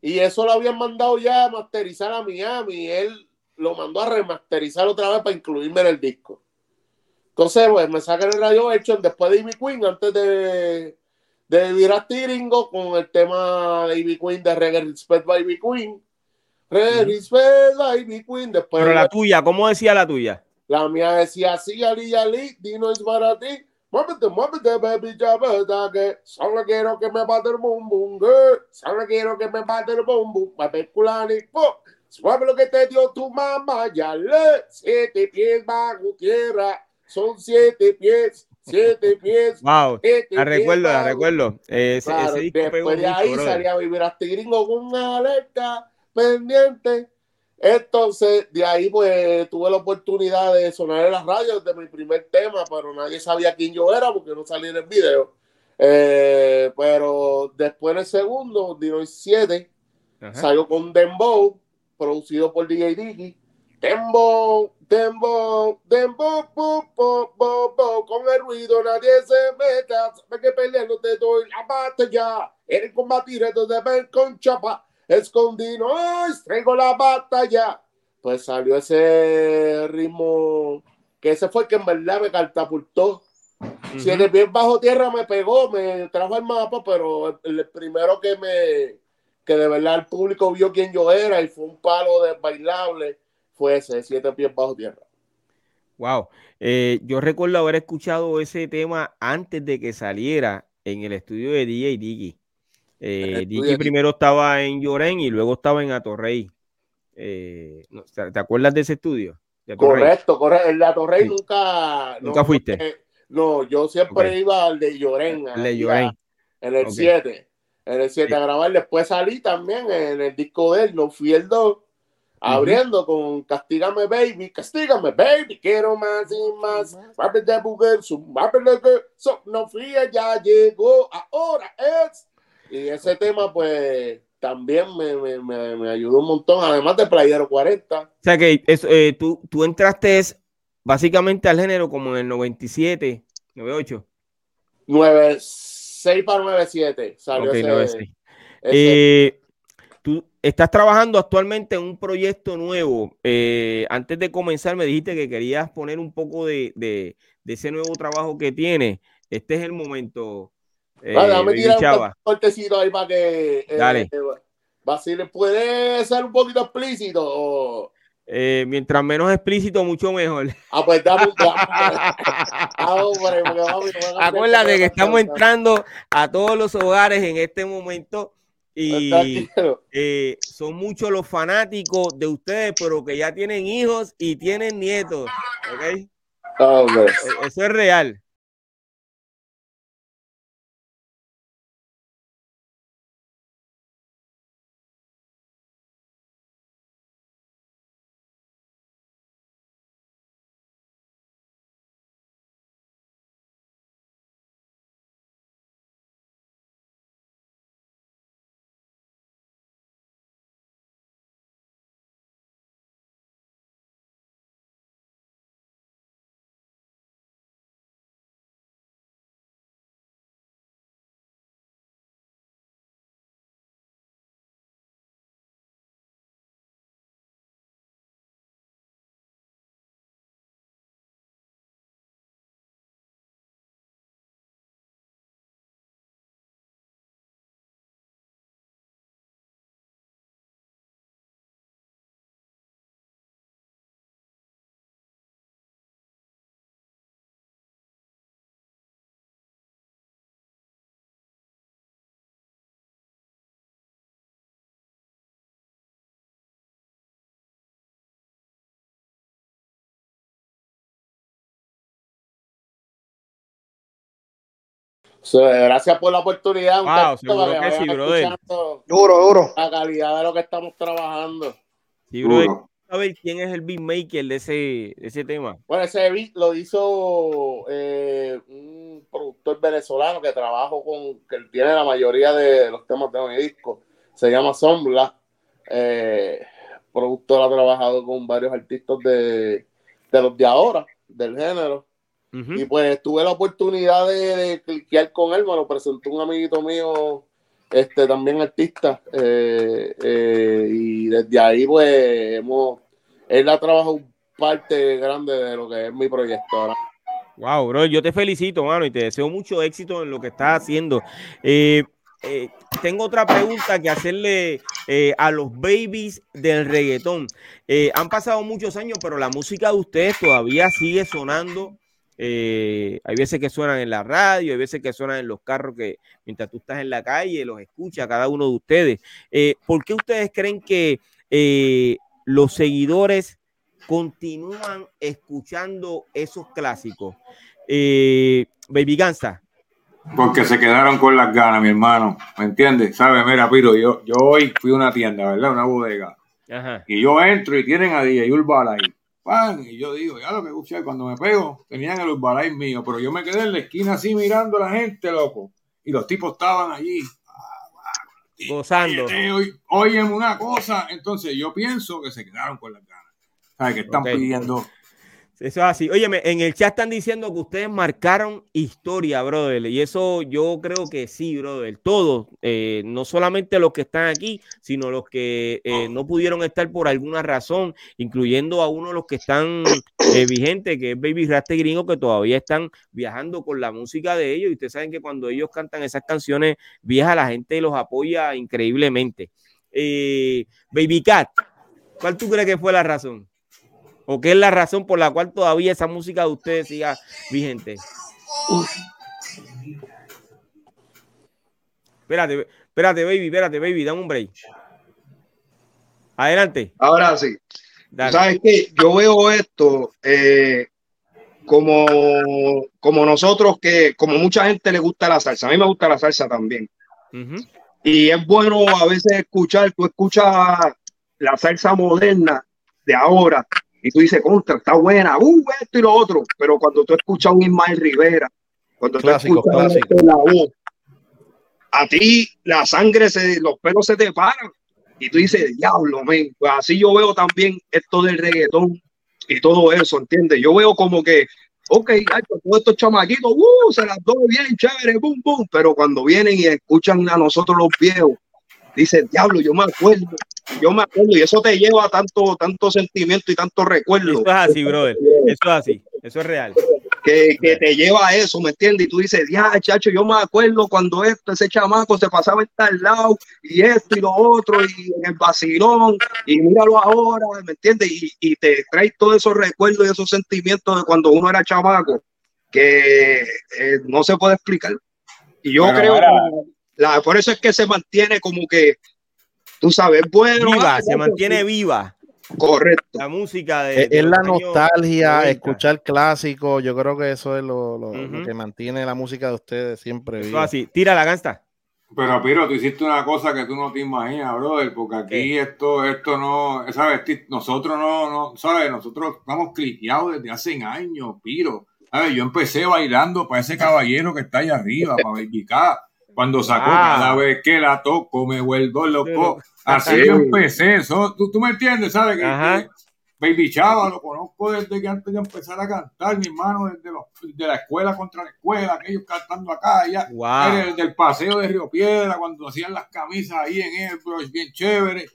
Y eso lo habían mandado ya a masterizar a Miami. Y él lo mandó a remasterizar otra vez para incluirme en el disco. Entonces, pues me sacan el radio version después de Ivy Queen, antes de, de virar Tiringo con el tema de Ivy Queen de Reggae Respect by Ivy Queen. Reggae Respect by Ivy Queen. Después Pero la tuya, ¿cómo decía la tuya? la mía decía así, Ali, Ali, Dino es para ti. Muévete, muévete, baby, ya verdad que solo quiero que me bate el bum bum, girl. Solo quiero que me bate el bum bum. Pape culani, po. Suave lo que te dio tu mamá, ya le. Siete pies bajo tierra, son siete pies, siete pies. Wow, siete la pies recuerdo, la bajo recuerdo. Ese, Claro, ese disco pegó después de mucho, ahí brother. salía a vivir hasta gringo con una alerta pendiente. Entonces, de ahí pues tuve la oportunidad de sonar en las radios de mi primer tema, pero nadie sabía quién yo era porque no salía en el video. Eh, pero después en el segundo, Dino 7, Ajá. salió con Dembow, producido por DJ Dicky. Dembow, Dembow, Dembow, po, po, po, po, con el ruido nadie se meta, que peleando te doy la batalla, eres combatir, entonces ven con chapa, escondido, ¡ay! traigo la batalla. Pues salió ese ritmo, que ese fue el que en verdad me catapultó. Ujú. Si en el bien bajo tierra me pegó, me trajo el mapa, pero el, el primero que me que de verdad el público vio quién yo era y fue un palo de bailable fue ese, siete pies bajo tierra. Wow. Eh, yo recuerdo haber escuchado ese tema antes de que saliera en el estudio de DJ Diggy. Eh, de- primero estaba en Llorén y luego estaba en Atorrey. Eh, ¿te acuerdas de ese estudio? De. Correcto, correcto. El de Atorrey Sí. nunca. ¿Nunca no, fuiste? no, yo siempre iba al de Llorén. El de allá, Llorén. En el Ok. 7. En el 7 Sí. a grabar. Después salí también en el disco de él, No Fui el 2. Abriendo con Castígame Baby, Castígame Baby, quiero más y más. De mujer, su de que so- no fría, ya llegó, ahora es. Y ese tema, pues, también me, me, me, me ayudó un montón, además de Playero 40. O sea que eso, eh, tú, tú entraste es básicamente al género como en el 97, 98. 96 para 97 salió Ok, ese, 96. ese- Eh, tú estás trabajando actualmente en un proyecto nuevo. Eh, antes de comenzar me dijiste que querías poner un poco de, de- de ese nuevo trabajo que tienes. Este es el momento. Eh, déjame Baby tirar un cortecito ahí para que eh, Dale. eh, Basile puede ser un poquito explícito o Eh, mientras menos explícito, mucho mejor. ah pues dame un dame- Acuérdate que estamos entrando a todos los hogares en este momento y eh, son muchos los fanáticos de ustedes, pero que ya tienen hijos y tienen nietos. ¿ok? Ah. E- Eso es real. Gracias por la oportunidad. un Wow, cachito seguro para que sí, brother. Duro, duro. La calidad de lo que estamos trabajando. Sí, brother, saber quién es el beatmaker de ese, de ese tema. Bueno, ese beat lo hizo eh, un productor venezolano que trabajo con, que tiene la mayoría de los temas de mi disco. Se llama Sombra. Eh, productor ha trabajado con varios artistas de, de los de ahora, del género. Y pues tuve la oportunidad de, de cliquear con él, me lo presentó un amiguito mío, este también artista. eh, eh, y desde ahí, pues, hemos, él ha trabajado parte grande de lo que es mi proyecto ahora. Wow, bro, yo te felicito, mano, y te deseo mucho éxito en lo que estás haciendo. Eh, eh, tengo otra pregunta que hacerle eh, a los babies del reggaetón. Eh, han pasado muchos años, pero la música de ustedes todavía sigue sonando. Eh, hay veces que suenan en la radio, hay veces que suenan en los carros que mientras tú estás en la calle los escucha cada uno de ustedes. Eh, ¿Por qué ustedes creen que eh, los seguidores continúan escuchando esos clásicos? Baby Gansa. Porque se quedaron con las ganas, mi hermano. ¿Me entiendes? ¿Sabes? Mira, Piro, yo, yo hoy fui a una tienda, ¿verdad? Una bodega. Ajá. Y yo entro y tienen a DJ Urbal ahí. ¡Pam! Y yo digo, ya lo que escuché, cuando me pego, tenían el Urbalay mío, pero yo me quedé en la esquina así mirando a la gente, loco. Y los tipos estaban allí. Gozando. Oy- Óyeme una cosa, entonces yo pienso que se quedaron con las ganas. ¿Sabes? Que están pidiendo. Eso es así. Óyeme, en el chat están diciendo que ustedes marcaron historia, brother. Y eso yo creo que sí, brother. Todos, eh, no solamente los que están aquí, sino los que eh, no pudieron estar por alguna razón, incluyendo a uno de los que están eh, vigentes, que es Baby Raste Gringo, que todavía están viajando con la música de ellos. Y ustedes saben que cuando ellos cantan esas canciones viejas, la gente los apoya increíblemente. Eh, Baby Cat, ¿cuál tú crees que fue la razón? ¿O qué es la razón por la cual todavía esa música de ustedes siga vigente? Espérate, espérate, baby, espérate, baby, dame un break. Adelante. Ahora sí. dale. ¿Sabes qué? Yo veo esto eh, como, como nosotros que, como mucha gente le gusta la salsa. A mí me gusta la salsa también. Y es bueno a veces escuchar, tú escuchas la salsa moderna de ahora y tú dices, contra, está buena, uh, esto y lo otro. Pero cuando tú escuchas a un Ismael Rivera, cuando tú escuchas clásico. la voz, a ti la sangre, se, los pelos se te paran y tú dices, diablo, men. Pues así yo veo también esto del reggaetón y todo eso, ¿entiendes? Yo veo como que, ok, ay, pues todos estos chamaquitos, uh, se las doy bien, chévere, boom, boom, pero cuando vienen y escuchan a nosotros los viejos, dicen, diablo, yo me acuerdo, yo me acuerdo, y eso te lleva a tanto, tanto sentimiento y tanto recuerdo. Eso es así, brother. Eso es así. Eso es real. que, que te lleva a eso, ¿me entiendes? Y tú dices, ya, chacho, yo me acuerdo cuando esto, ese chamaco se pasaba en tal lado, y esto y lo otro, y en el vacilón, y míralo ahora, ¿me entiendes? Y, y te trae todos esos recuerdos y esos sentimientos de cuando uno era chamaco, que eh, no se puede explicar. Y yo creo ahora- que la, por eso es que se mantiene como que, tú sabes, bueno, Viva, ah, se mantiene viva correcto. la música de. Es, de es los la nostalgia, 90. escuchar clásicos. Yo creo que eso es lo, lo- que mantiene la música de ustedes siempre Eso es viva. así. Tira la gansta. Pero, Piro, tú hiciste una cosa que tú no te imaginas, brother, porque aquí ¿Qué? esto, esto no, ¿sabes? Nosotros no, no, ¿sabes? Nosotros estamos cliqueados desde hace años, Piro. ¿Sabes? Yo empecé bailando para ese caballero que está ahí arriba, para Baby K. Cuando sacó Ah. cada vez que la toco, me vuelvo loco. Así Sí. yo empecé. Eso, ¿tú, tú me entiendes, ¿sabes? Que- Baby Chava lo conozco desde que antes de empezar a cantar, mi hermano, desde los, de la escuela contra la escuela, aquellos cantando acá, allá. Wow. Desde el paseo de Río Piedra, cuando hacían las camisas ahí en es bien chévere.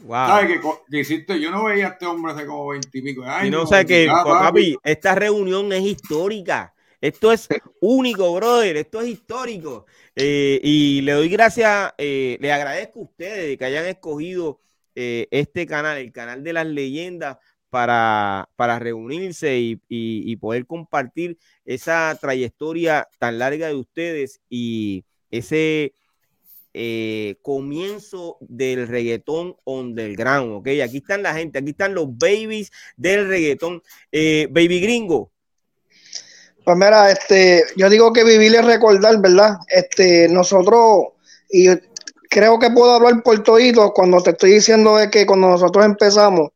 Wow. ¿Sabes que hiciste? Yo no veía a este hombre hace como veintipico de años. Y no sé que, papi, esta reunión es histórica. Esto es único, brother. Esto es histórico. Eh, y le doy gracias, eh, le agradezco a ustedes que hayan escogido eh, este canal, el canal de las leyendas, para, para reunirse y, y- poder compartir esa trayectoria tan larga de ustedes y ese eh, comienzo del reggaetón underground, ¿ok? Aquí están la gente, aquí están los babies del reggaetón. Baby Gringo, Pues mira, este, yo digo que vivir es recordar, ¿verdad? Este, nosotros, y creo que puedo hablar por todito cuando te estoy diciendo de que cuando nosotros empezamos,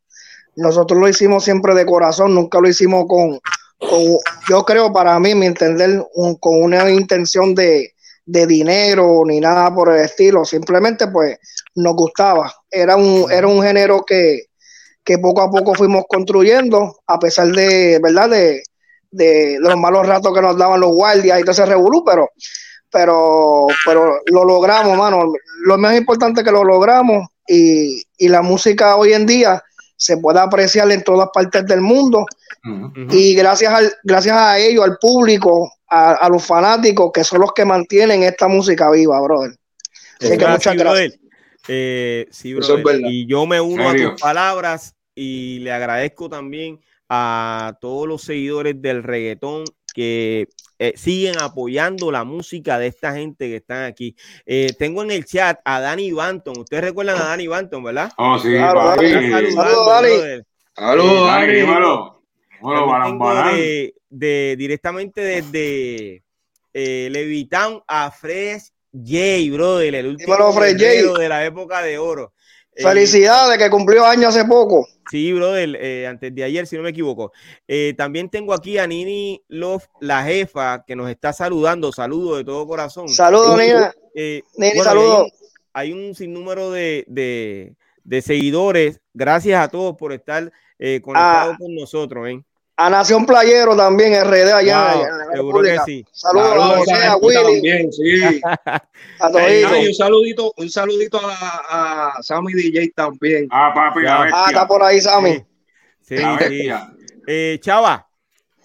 nosotros lo hicimos siempre de corazón, nunca lo hicimos con, con yo creo para mí, mi entender, un- con una intención de, de dinero ni nada por el estilo, simplemente pues nos gustaba. Era un, era un género que, que poco a poco fuimos construyendo, a pesar de, ¿verdad? De, de, los malos ratos que nos daban los guardias y todo ese revolú, pero, pero, pero lo logramos, mano. Lo más importante es que lo logramos y, y la música hoy en día se puede apreciar en todas partes del mundo y gracias, al, gracias a ellos, al público, a, los fanáticos, que son los que mantienen esta música viva, brother. Así que muchas gracias. Eh, sí, brother. Y yo me uno a tus palabras y le agradezco también a todos los seguidores del reggaetón que eh, siguen apoyando la música de esta gente que están aquí. Eh, tengo en el chat a Dani Banton. Ustedes recuerdan a Dani Banton, ¿verdad? Oh, sí, Saludos, Dani. Saludos, Dani. Bueno, de, directamente desde eh, Levitown a Fresh J, brother, el último de la época de oro. Eh, Felicidades, que cumplió año hace poco. Sí, brother, eh, antes de ayer, si no me equivoco. Eh, también tengo aquí a Nini Love, la jefa, que nos está saludando. Saludos de todo corazón. Saludos, Nina. Nini, saludos. Hay, un sinnúmero de, de, seguidores. Gracias a todos por estar conectados ah. con nosotros. ¿eh? A Nación Playero también, RD allá. seguro que sí. Saludos a José, a Willy. También, sí. a un saludito, un saludito a, a, Sammy DJ también. Ah, papi, Ah, está por ahí, Sammy. Sí, sí. Eh, Chava,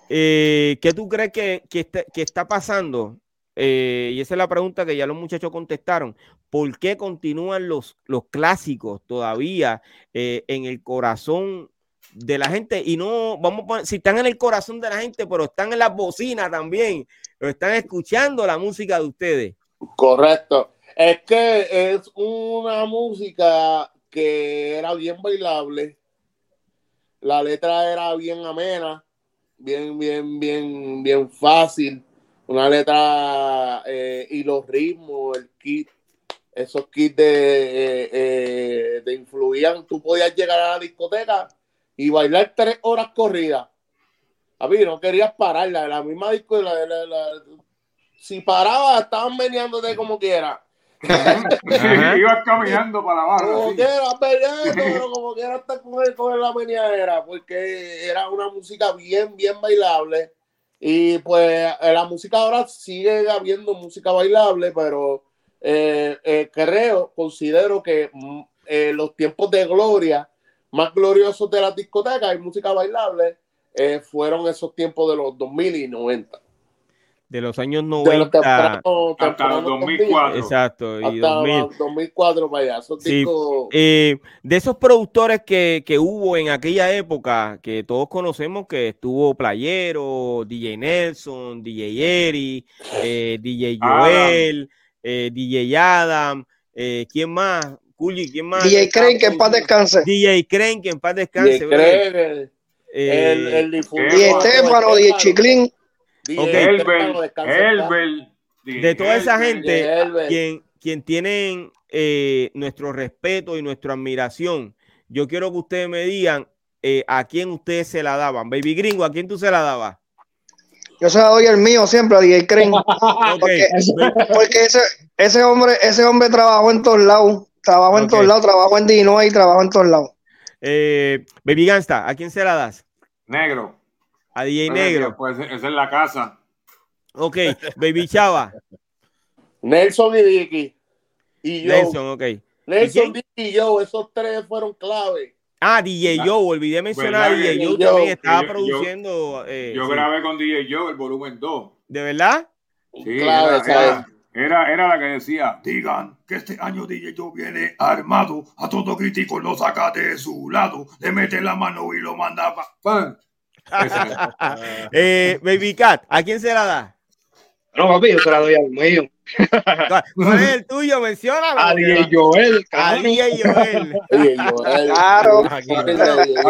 eh, ¿qué tú crees que, que, está, que está pasando? Eh, y esa es la pregunta que ya los muchachos contestaron. ¿Por qué continúan los, los clásicos todavía eh, en el corazón de la gente y no, vamos a poner, si están en el corazón de la gente, pero están en las bocinas también, o están escuchando la música de ustedes. Correcto. Es que es una música que era bien bailable, la letra era bien amena, bien, bien, bien, bien fácil, una letra eh, y los ritmos, el kit, esos kits de, eh, eh, de influían, tú podías llegar a la discoteca y bailar tres horas corridas. A mí no querías pararla, la misma disco, la, si paraba, estaban meneándote como quiera. Ibas caminando para abajo. Como quiera, pero como quiera estar con, él, con la meneadera, porque era una música bien, bien bailable. Y pues eh, la música ahora sigue habiendo música bailable, pero eh, eh, creo, considero que mm, los tiempos de gloria más gloriosos de la discoteca y música bailable eh, fueron esos tiempos de los 2000 y 90. De los años 90 hasta los 2004. Exacto, y 2004 para allá. Eh, de esos productores que, que, hubo en aquella época, que todos conocemos que estuvo Playero, DJ Nelson, DJ Eri, eh, DJ Joel, DJ Adam, ¿quién más? ¿Quién más? DJ Crane, que en paz descanse. DJ Crane, que en paz descanse. DJ Crane, eh, el, el, DJ Estefano, DJ Chiclín. De toda esa gente, quien, quien tienen eh, nuestro respeto y nuestra admiración, yo quiero que ustedes me digan eh, a quién ustedes se la daban. Baby Gringo, ¿a quién tú se la dabas? Yo se la doy el mío siempre a DJ Crane. porque, porque ese, ese, hombre, ese hombre trabajó en todos lados. Trabajo en todos lados, trabajo en Dino y trabajo en todos lados. Eh, Baby Gangsta, ¿a quién se la das? Negro. A DJ Negro. Pues esa es la casa. Ok, Baby Chava. Nelson y Dicky. Y yo. Nelson, ok. Nelson, y yo, esos tres fueron clave. Ah, DJ Joe, olvidé mencionar a DJ Joe también estaba produciendo. Eh, yo grabé con DJ Joe el volumen 2. ¿De verdad? Sí, clave, era, era, era, la que decía, digan que este año DJ Joe viene armado, a todo crítico lo saca de su lado, le mete la mano y lo manda pa eh, Baby Cat, ¿a quién se la da? No, papi, yo se la doy al mío. ¿Cuál es el tuyo? Menciona. A DJ Joel. A DJ Joel. Claro.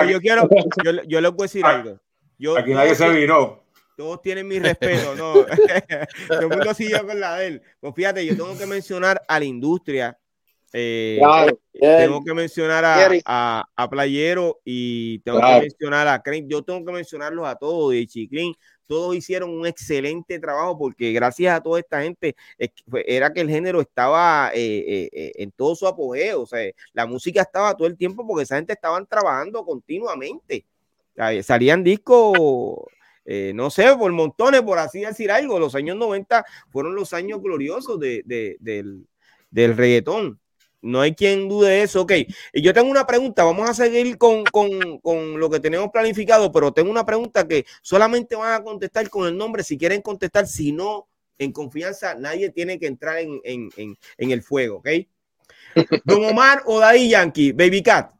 Yo quiero, yo, yo les voy a decir algo. Yo, Aquí nadie se viró todos tienen mi respeto, ¿no? Todo el mundo siguió con la de él. Pues fíjate, yo tengo que mencionar a la industria. Eh, tengo que mencionar a, a, Playero y tengo que mencionar a Crane. Yo tengo que mencionarlos a todos, de Chiclin. todos hicieron un excelente trabajo porque gracias a toda esta gente era que el género estaba eh, eh, en todo su apogeo, o sea, la música estaba todo el tiempo porque esa gente estaban trabajando continuamente. Salían discos no sé, por montones, por así decir algo. Los años 90 fueron los años gloriosos de, del, del reggaetón. No hay quien dude eso. Ok, y yo tengo una pregunta. Vamos a seguir con, lo que tenemos planificado, pero tengo una pregunta que solamente van a contestar con el nombre si quieren contestar. Si no, en confianza, nadie tiene que entrar en, el fuego. Ok, Don Omar o Daddy Yankee, Baby Cat.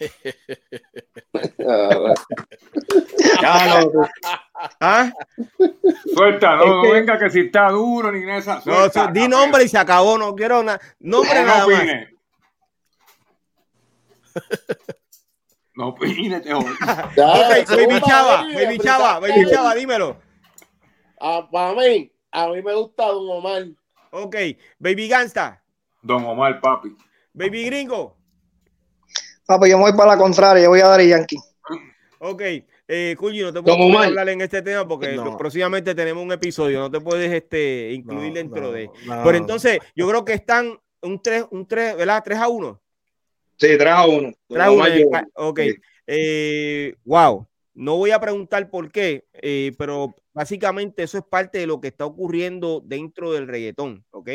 ¿Ah? Suelta, no, venga que si está duro ni esa. Suelta, no, di nombre y se acabó, no quiero nada. Nombre no, nada más. No opine, te okay, baby Chava, baby Chava, baby Chava, dímelo. Ah, para mí, a mí me gusta Don Omar. Ok, baby Gangsta. Don Omar, papi. Baby Gringo. Papi, yo me voy para la contraria, yo voy a dar a Yankee. Ok, eh, no te puedo hablar en este tema porque próximamente tenemos un episodio, no te puedes este, incluir dentro de. Pero entonces, yo creo que están un 3, un 3, ¿verdad? 3 a 1. Sí, 3 a 1. 3 a 1. Ok. Eh, wow. No voy a preguntar por qué, eh, pero básicamente eso es parte de lo que está ocurriendo dentro del reggaetón, ¿ok?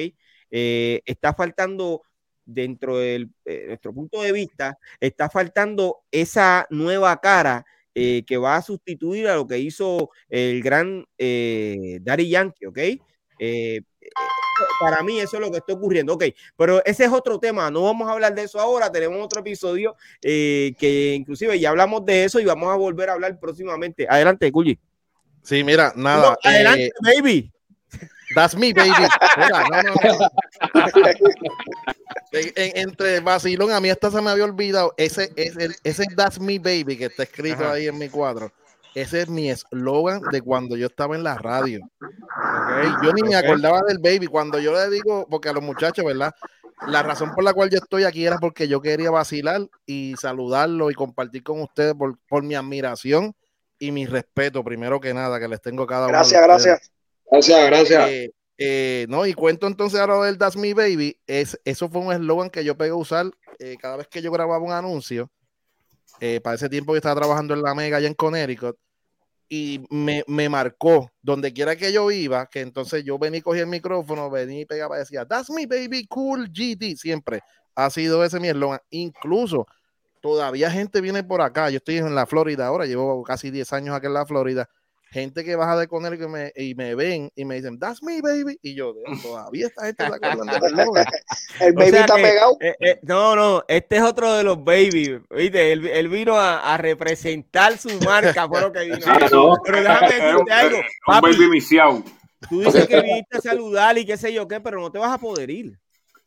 Eh, está faltando dentro de nuestro punto de vista, está faltando esa nueva cara eh, que va a sustituir a lo que hizo el gran eh, Daddy Yankee, ¿ok? Eh, para mí eso es lo que está ocurriendo, ok, pero ese es otro tema, no vamos a hablar de eso ahora, tenemos otro episodio que inclusive ya hablamos de eso y vamos a volver a hablar próximamente. Adelante, Culli. Sí, mira, nada. adelante, baby. That's me, baby. entre vacilón, a mí hasta se me había olvidado. Ese, ese, ese That's me, baby, que está escrito ahí en mi cuadro. Ese es mi eslogan de cuando yo estaba en la radio. Yo ni me acordaba del baby. Cuando yo le digo, porque a los muchachos, ¿verdad? La razón por la cual yo estoy aquí era porque yo quería vacilar y saludarlo y compartir con ustedes por, por mi admiración y mi respeto, primero que nada, que les tengo cada uno. Gracias, gracias. Gracias, gracias. Eh, eh, no, y cuento entonces ahora del That's Me Baby. Es, eso fue un eslogan que yo pegué a usar eh, cada vez que yo grababa un anuncio. para ese tiempo que estaba trabajando en la Mega allá en Connecticut. Y me, me, marcó donde quiera que yo iba, que entonces yo venía y cogía el micrófono, venía y pegaba y decía, That's me baby, cool GT, siempre. Ha sido ese mi eslogan. Incluso todavía gente viene por acá. Yo estoy en la Florida ahora, llevo casi 10 años aquí en la Florida gente que baja de con él y me, y me ven y me dicen, that's me, baby. Y yo, todavía esta gente está El baby está pegado. Eh, eh, no, no, este es otro de los baby. ¿Viste? Él, vino a, a, representar su marca, fue lo que vino. Pero déjame decirte algo. Papi, un baby Tú dices que viniste a saludar y qué sé yo qué, pero no te vas a poder ir.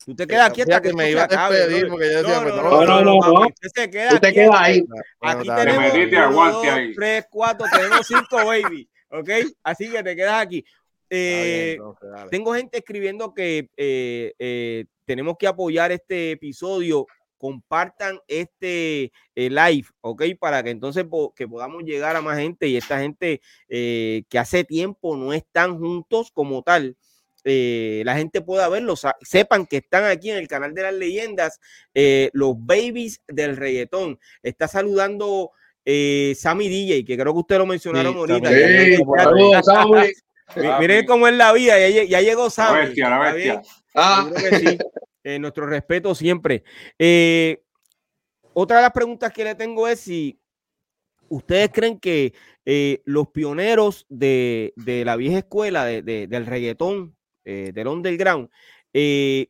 Tú te quedas aquí hasta que me iba a despedir porque yo decía, no, no, no, no, no, Usted se queda ahí. Aquí tenemos uno, dos, tres, cuatro, tenemos cinco baby, ¿ok? Así que te quedas aquí. Eh, tengo gente escribiendo que eh, eh, tenemos que apoyar este episodio. Compartan este live, ¿ok? Para que entonces que podamos llegar a más gente y esta gente que hace tiempo no están juntos como tal eh, la gente pueda verlos, sepan que están aquí en el canal de las leyendas, eh, los babies del reggaetón. Está saludando eh, Sammy DJ, que creo que usted lo mencionaron ahorita. Miren cómo es la vida, ya, llegó Sammy. La bestia, la bestia. Ah. nuestro respeto siempre. otra de las preguntas que le tengo es si ustedes creen que los pioneros de, la vieja escuela del reggaetón eh, del underground, eh,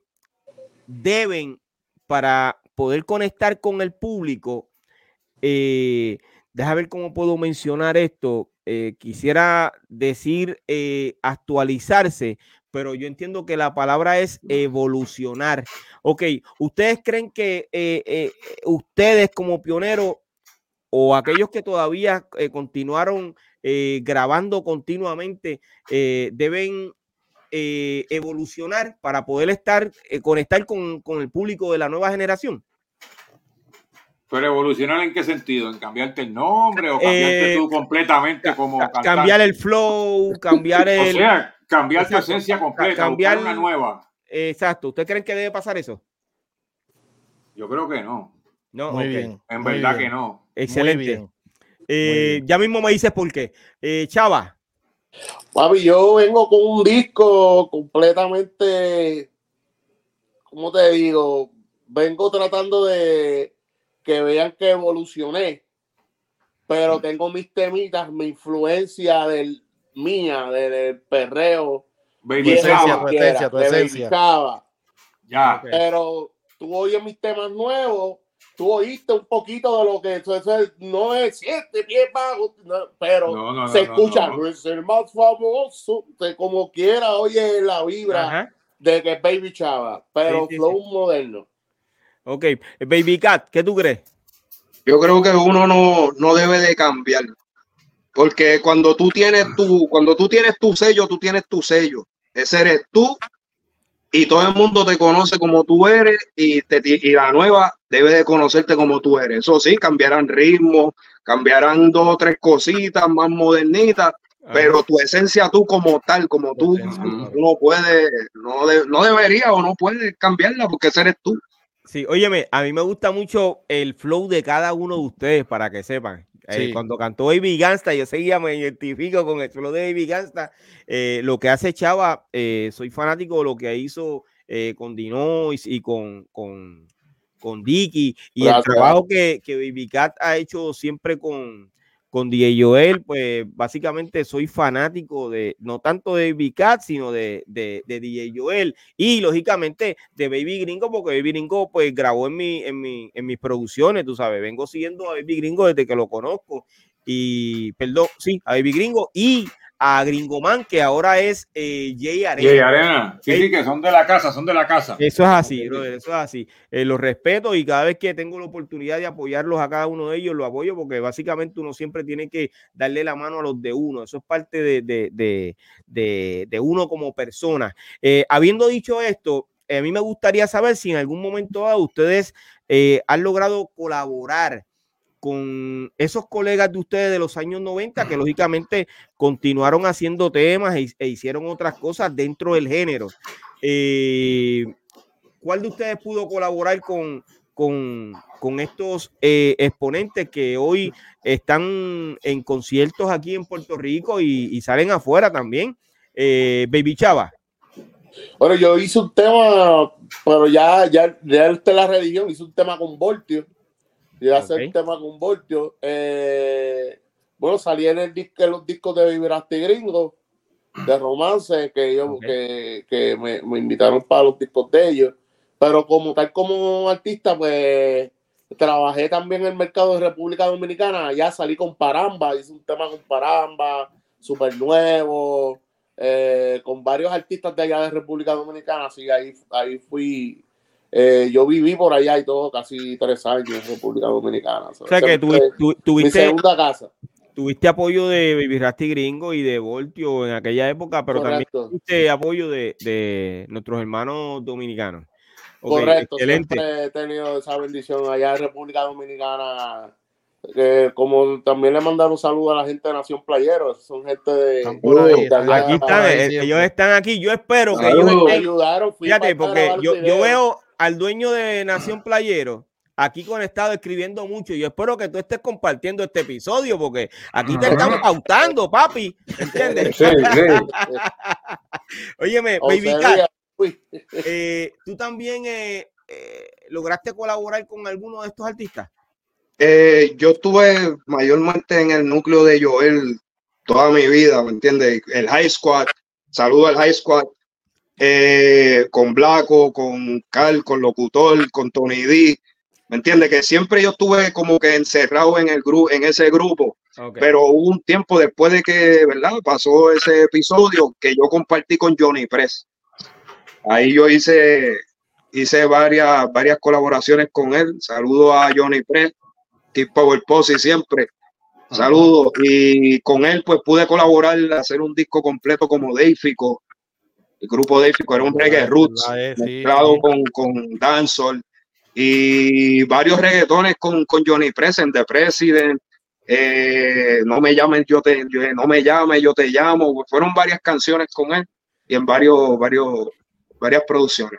deben, para poder conectar con el público, eh, deja ver cómo puedo mencionar esto. Eh, quisiera decir actualizarse, pero yo entiendo que la palabra es evolucionar. Ok, ¿ustedes creen que ustedes como pioneros o aquellos que todavía continuaron grabando continuamente deben eh, evolucionar para poder estar, eh, conectar con, el público de la nueva generación? Pero evolucionar en qué sentido? ¿En cambiarte el nombre o cambiarte Eh, tú completamente como Ca- cantante? cambiar el flow, cambiar O el. sea, cambiar tu esencia completa, Cambiar- una nueva. Exacto. ¿Usted creen que debe pasar eso? Yo creo que no. No, Muy bien. En muy verdad bien, que no. Excelente. Muy bien. Eh, bien. ya mismo me dices por qué. Eh, Chava, Papi, yo vengo con un disco completamente, ¿cómo te digo? Vengo tratando de que vean que evolucioné, pero tengo mis temitas, mi influencia del mía, de- del perreo, Baby esencia, tu esencia, tu ya. Pero tú oyes mis temas nuevos, tú oíste un poquito de lo que eso, eso es- no es siete pies bajo, no, pero No, no, no, se no, escucha, no. "No es el más famoso, de como quiera oye la vibra Ajá. de que es Baby Chava, pero Sí, sí, flow moderno. Ok. Baby Cat, ¿qué tú crees? Yo creo que uno no, no debe de cambiar. Porque cuando tú tienes tu, cuando tú tienes tu sello, tú tienes tu sello. Ese eres tú y todo el mundo te conoce como tú eres y, te, y la nueva debe de conocerte como tú eres. Eso sí, cambiarán ritmos, cambiarán dos o tres cositas más modernitas, pero tu esencia tú como tal, como tú, no puedes, no, de- no debería o no puedes cambiarla porque ese eres tú. Sí, óyeme, a mí me gusta mucho el flow de cada uno de ustedes, para que sepan. Eh, cuando cantó Baby Gangsta, yo seguía, me identifico con el flow de Baby Gangsta. Eh, lo que hace Chava, eh, soy fanático de lo que hizo con Dinois y con, con, con Dicky y el trabajo que, que Baby Cat ha hecho siempre con, con DJ Joel, pues básicamente soy fanático de, no tanto de Baby Cat, sino de, de, de DJ Joel y lógicamente de Baby Gringo, porque Baby Gringo pues grabó en, mi, en, mi, en mis producciones, tú sabes, vengo siguiendo a Baby Gringo desde que lo conozco y, perdón, sí, a Baby Gringo y a Gringo Man, que ahora es eh, Jay Arena. Jay Arena. Sí, sí, que son de la casa, son de la casa. Eso es así, brother, eso es así. Eh, los respeto y cada vez que tengo la oportunidad de apoyarlos a cada uno de ellos, lo apoyo porque básicamente uno siempre tiene que darle la mano a los de uno. Eso es parte de, de, de, de, de uno como persona. Eh, habiendo dicho esto, eh, a mí me gustaría saber si en algún momento dado ustedes han logrado colaborar con esos colegas de ustedes de los años 90 que lógicamente continuaron haciendo temas e, e hicieron otras cosas dentro del género. Eh, ¿Cuál de ustedes pudo colaborar con, con, con estos eh, exponentes que hoy están en conciertos aquí en Puerto Rico y, y salen afuera también? Eh, Baby Chava. Bueno, yo hice un tema, pero ya, ya, ya usted la religión, hice un tema con Voltio. Yo hice Ok. un tema con Voltio. Eh, bueno, salí en, el disco, en los discos de Vibraste Gringo, de romance, que ellos que, que me, me invitaron para los discos de ellos. Pero como tal como artista, pues trabajé también en el mercado de República Dominicana. Ya salí con Paramba, hice un tema con Paramba, súper nuevo, eh, con varios artistas de allá de República Dominicana. Así ahí, ahí fui. Eh, yo viví por allá y todo, casi tres años en República Dominicana. O sea que Siempre- tuvi- tu- mi tuviste, segunda casa. tuviste apoyo de Baby Rasty Gringo y de Voltio en aquella época, pero también tuviste apoyo de, de nuestros hermanos dominicanos. Correcto, excelente. siempre he tenido esa bendición allá en República Dominicana. que como también le mandaron un saludo a la gente de Nación Playero, son gente de. Ahí, de. Aquí están, eh, ellos están aquí. Yo espero que ellos me ayudaron. Fíjate, porque yo, veo al dueño de Nación Playero aquí conectado escribiendo mucho. y Yo espero que tú estés compartiendo este episodio porque aquí te están pautando, papi. ¿Entiendes? Sí, sí. Óyeme, O Baby Cat, eh, tú también eh, eh, lograste colaborar con alguno de estos artistas. Eh, yo estuve mayormente en el núcleo de Joel toda mi vida, ¿me entiendes? El High Squad, saludo al High Squad, eh, con Blanco, con Carl, con Locutor, con Tony D, ¿me entiendes? Que siempre yo estuve como que encerrado en, el gru en ese grupo, pero hubo un tiempo después de que, ¿verdad? Pasó ese episodio que yo compartí con Johnny Press. Ahí yo hice, hice varias, varias colaboraciones con él. Saludo a Johnny Press, Keep Power Posse siempre. Saludos. Y con él pues pude colaborar, hacer un disco completo como Deifico. El grupo Deifico era un reggae roots mezclado sí. con, con dancehall. y varios reggaetones con, con Johnny Present, The President, eh, no me llamen, yo te, yo- no me llames, yo te llamo. Fueron varias canciones con él y en varios, varios, varias producciones.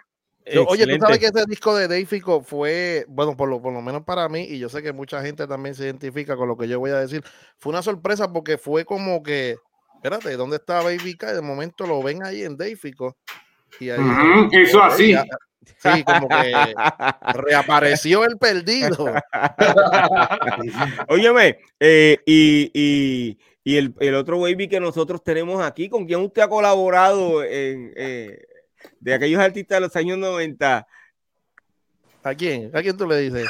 Oye, tú sabes que ese disco de Deifico fue, bueno, por lo, por lo menos para mí, y yo sé que mucha gente también se identifica con lo que yo voy a decir, fue una sorpresa porque fue como que, espérate, ¿dónde está Baby K? Y de momento lo ven ahí en Deifico. Y ahí, Ujú, eso así. sí, como que reapareció el perdido. Óyeme, eh, y, y, y el, el otro baby que nosotros tenemos aquí, ¿con quién usted ha colaborado en, eh, de aquellos artistas de los años 90? ¿A quién? ¿A quién tú le dices?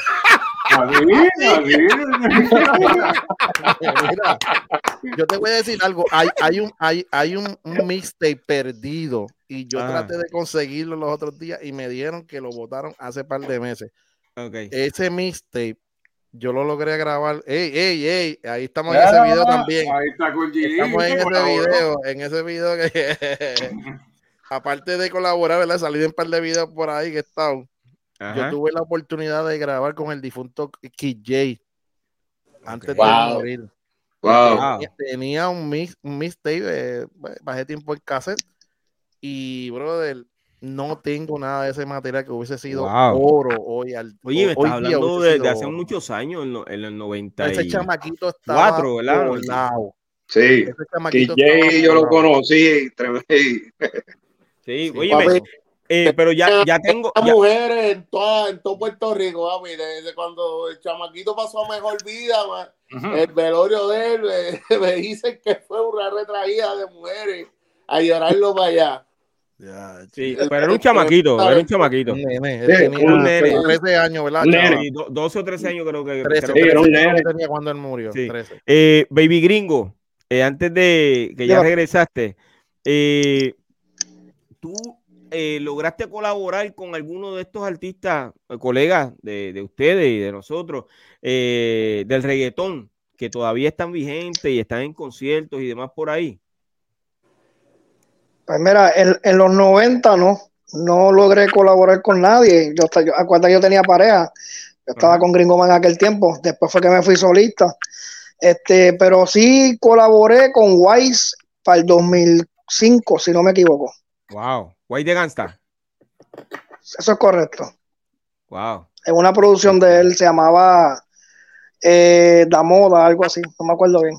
Mira, yo te voy a decir algo. Hay, hay un, hay, hay un, un mixtape perdido y yo Ah. traté de conseguirlo los otros días y me dieron que lo votaron hace par de meses. Ok. Ese mixtape yo lo logré grabar. ¡Ey, ey, ey! Ahí estamos en ese video también. Ahí está con Gigi, Estamos en ese video, en ese video que aparte de colaborar, ¿verdad? Salir en un par de videos por ahí que he estado. Yo tuve la oportunidad de grabar con el difunto Kid J antes Wow. de morir. Wow. Wow. Tenía, tenía un, mix, un mixtape, eh, bajé tiempo en cassette y, brother, no tengo nada de ese material que hubiese sido Wow. oro hoy al Oye, me hoy estás hablando de, hace oro. muchos años, en, lo- en el 90. Ese y- chamaquito estaba cuatro, ¿verdad? volado. Sí. Ese chamaquito DJ yo lo conocí. Sí, Sí, papi. Eh, pero ya, ya tengo. Las ya- mujeres en, toda, en todo Puerto Rico, papi, desde cuando el chamaquito pasó a mejor vida, ma, Ujú. el velorio de él, me, me dicen que fue una retraída de mujeres a llorarlo para allá. Ya, sí, pero era un chamaquito, era un chamaquito. Un nene, Sí, tenía un nene. 13 años, ¿verdad? Nene. Sí, do- 12 o 13 años creo que. 13, creo Sí, que- era un 13 nene. tenía cuando él murió. Sí. 13. Eh, Baby Gringo, eh, antes de que ya regresaste, eh, tú eh, lograste colaborar con alguno de estos artistas, eh, colegas de, de ustedes y de nosotros, eh, del reggaetón, que todavía están vigentes y están en conciertos y demás por ahí. Pues mira, en, en los 90 no, no logré colaborar con nadie. Yo, yo, acuérdate, yo tenía pareja. Yo estaba con Gringo Man en aquel tiempo. Después fue que me fui solista. Este, pero sí colaboré con Wise para el 2005, si no me equivoco. Wow. White de Gangsta. Eso es correcto. Wow. En una producción de él se llamaba eh, Da Moda, algo así. No me acuerdo bien.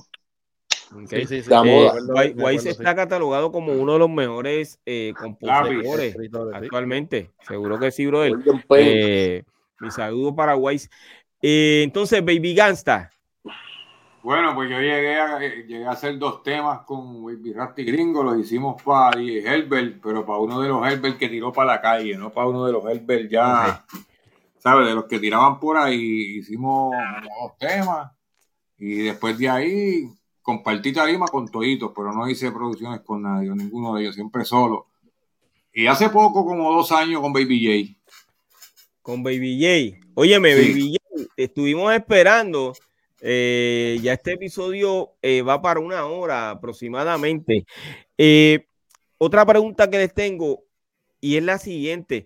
Sí, sí, sí. Moda. acuerdo, sí. está catalogado como uno de los mejores eh, compositores actualmente. Seguro que sí, brother. Eh, mi saludo para Wise. Eh, entonces, Baby Gangsta. Bueno, pues yo llegué a, llegué a hacer dos temas con Baby Rasty Gringo, los hicimos para Herbert, pero para uno de los Herbert que tiró para la calle, no para uno de los Herbert ya, ¿sabes? De los que tiraban por ahí, hicimos como dos temas y después de ahí compartí tarima con toditos, pero no hice producciones con nadie, con ninguno de ellos, siempre solo. Y hace poco, como dos años, con Baby J. con Baby J. Óyeme, Sí. Baby J, te estuvimos esperando. Eh, ya este episodio eh, va para una hora aproximadamente. Eh, otra pregunta que les tengo y es la siguiente.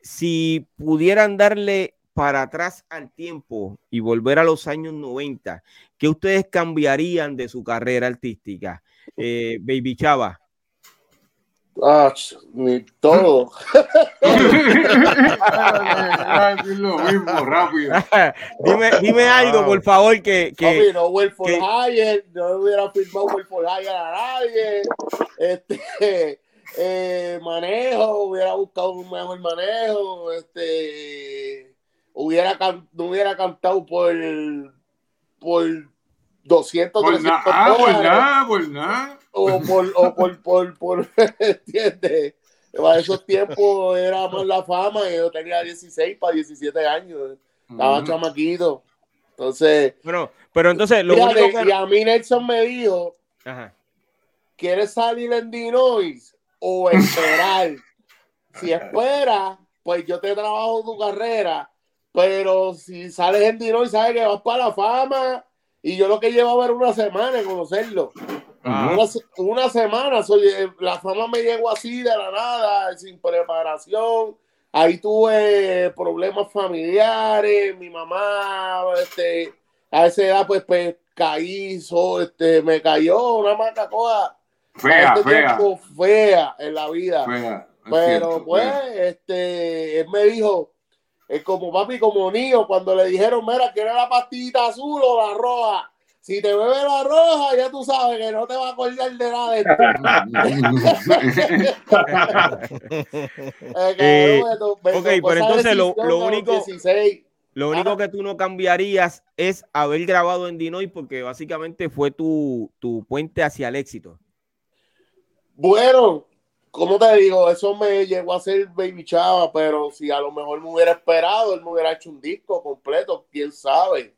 Si pudieran darle para atrás al tiempo y volver a los años 90, ¿qué ustedes cambiarían de su carrera artística? Baby Chava. Ah, ni todo. lo mismo, rápido. dime, dime algo, por favor, que, que, Papi, no Will for que- Hire, no hubiera firmado Will for Hire a nadie. Este, eh, manejo, hubiera buscado un mejor manejo. Este, hubiera, no hubiera cantado por, por 200, Por 300 nada, ah, por dólares. nada, por nada. o por, o por, por, por, ¿entiendes? Para esos tiempos era más la fama, y yo tenía 16 para 17 años, estaba Ujú. chamaquito. Entonces, Bueno, pero entonces lo fíjate, único que. y a mí Nelson me dijo, Ajá. ¿quieres salir en Dinois o esperar? si espera, pues yo te trabajo tu carrera, pero si sales en Dinois, sabes que vas para la fama, y yo lo que llevaba era una semana en conocerlo. Una, se- una semana, soy, eh, la fama me llegó así de la nada, sin preparación. ahí tuve problemas familiares, mi mamá, este, a esa edad pues, pues caí, so, este, me cayó una macacoa Fea, este fea. fea en la vida. Fea, Pero cierto, pues, fea. este, él me dijo, es como papi, como niño, cuando le dijeron, mira, ¿quieres la pastillita azul o la roja? Si te bebes la roja, ya tú sabes que no te va a acordar de nada de esto. Eh, Eh, cabrón, me to- me ok, tocó pero entonces lo- lo único- 16. Lo único que tú no cambiarías es haber grabado en Dinoy porque básicamente fue tu, tu puente hacia el éxito. Bueno, como te digo, eso me llegó a ser Baby Chava, pero si a lo mejor me hubiera esperado, él me hubiera hecho un disco completo, quién sabe.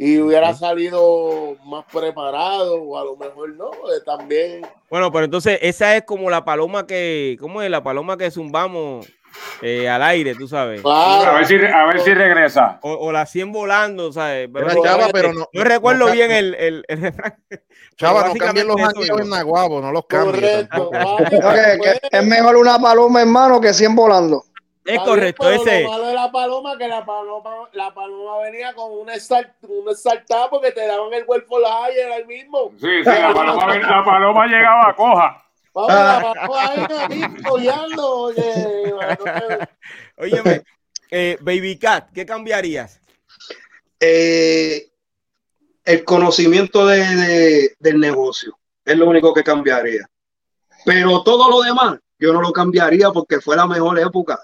Y hubiera salido más preparado, o a lo mejor no, eh, también. Bueno, pero entonces esa es como la paloma que, ¿cómo es? La paloma que zumbamos eh, al aire, tú sabes. A Claro, ver si, a ver si regresa. O, o la 100 volando, ¿sabes? Pero Era no, Chava, pero no- no recuerdo no bien el, el, el refrán. Chava, Pero no cambien los es. en Naguabo, no los cambien. pues, que es mejor una paloma, hermano, que 100 volando. Es correcto, pero ese. Lo malo de la paloma, que la paloma, la paloma venía con una sal- una saltada porque te daban el cuerpo la ayer ahí mismo. Sí, sí, la paloma, la paloma llegaba coja. Vamos, cojeando, oye, Óyeme, eh, Baby Cat, ¿qué cambiarías? Eh, el conocimiento de, de- del negocio es lo único que cambiaría. Pero todo lo demás, yo no lo cambiaría porque fue la mejor época.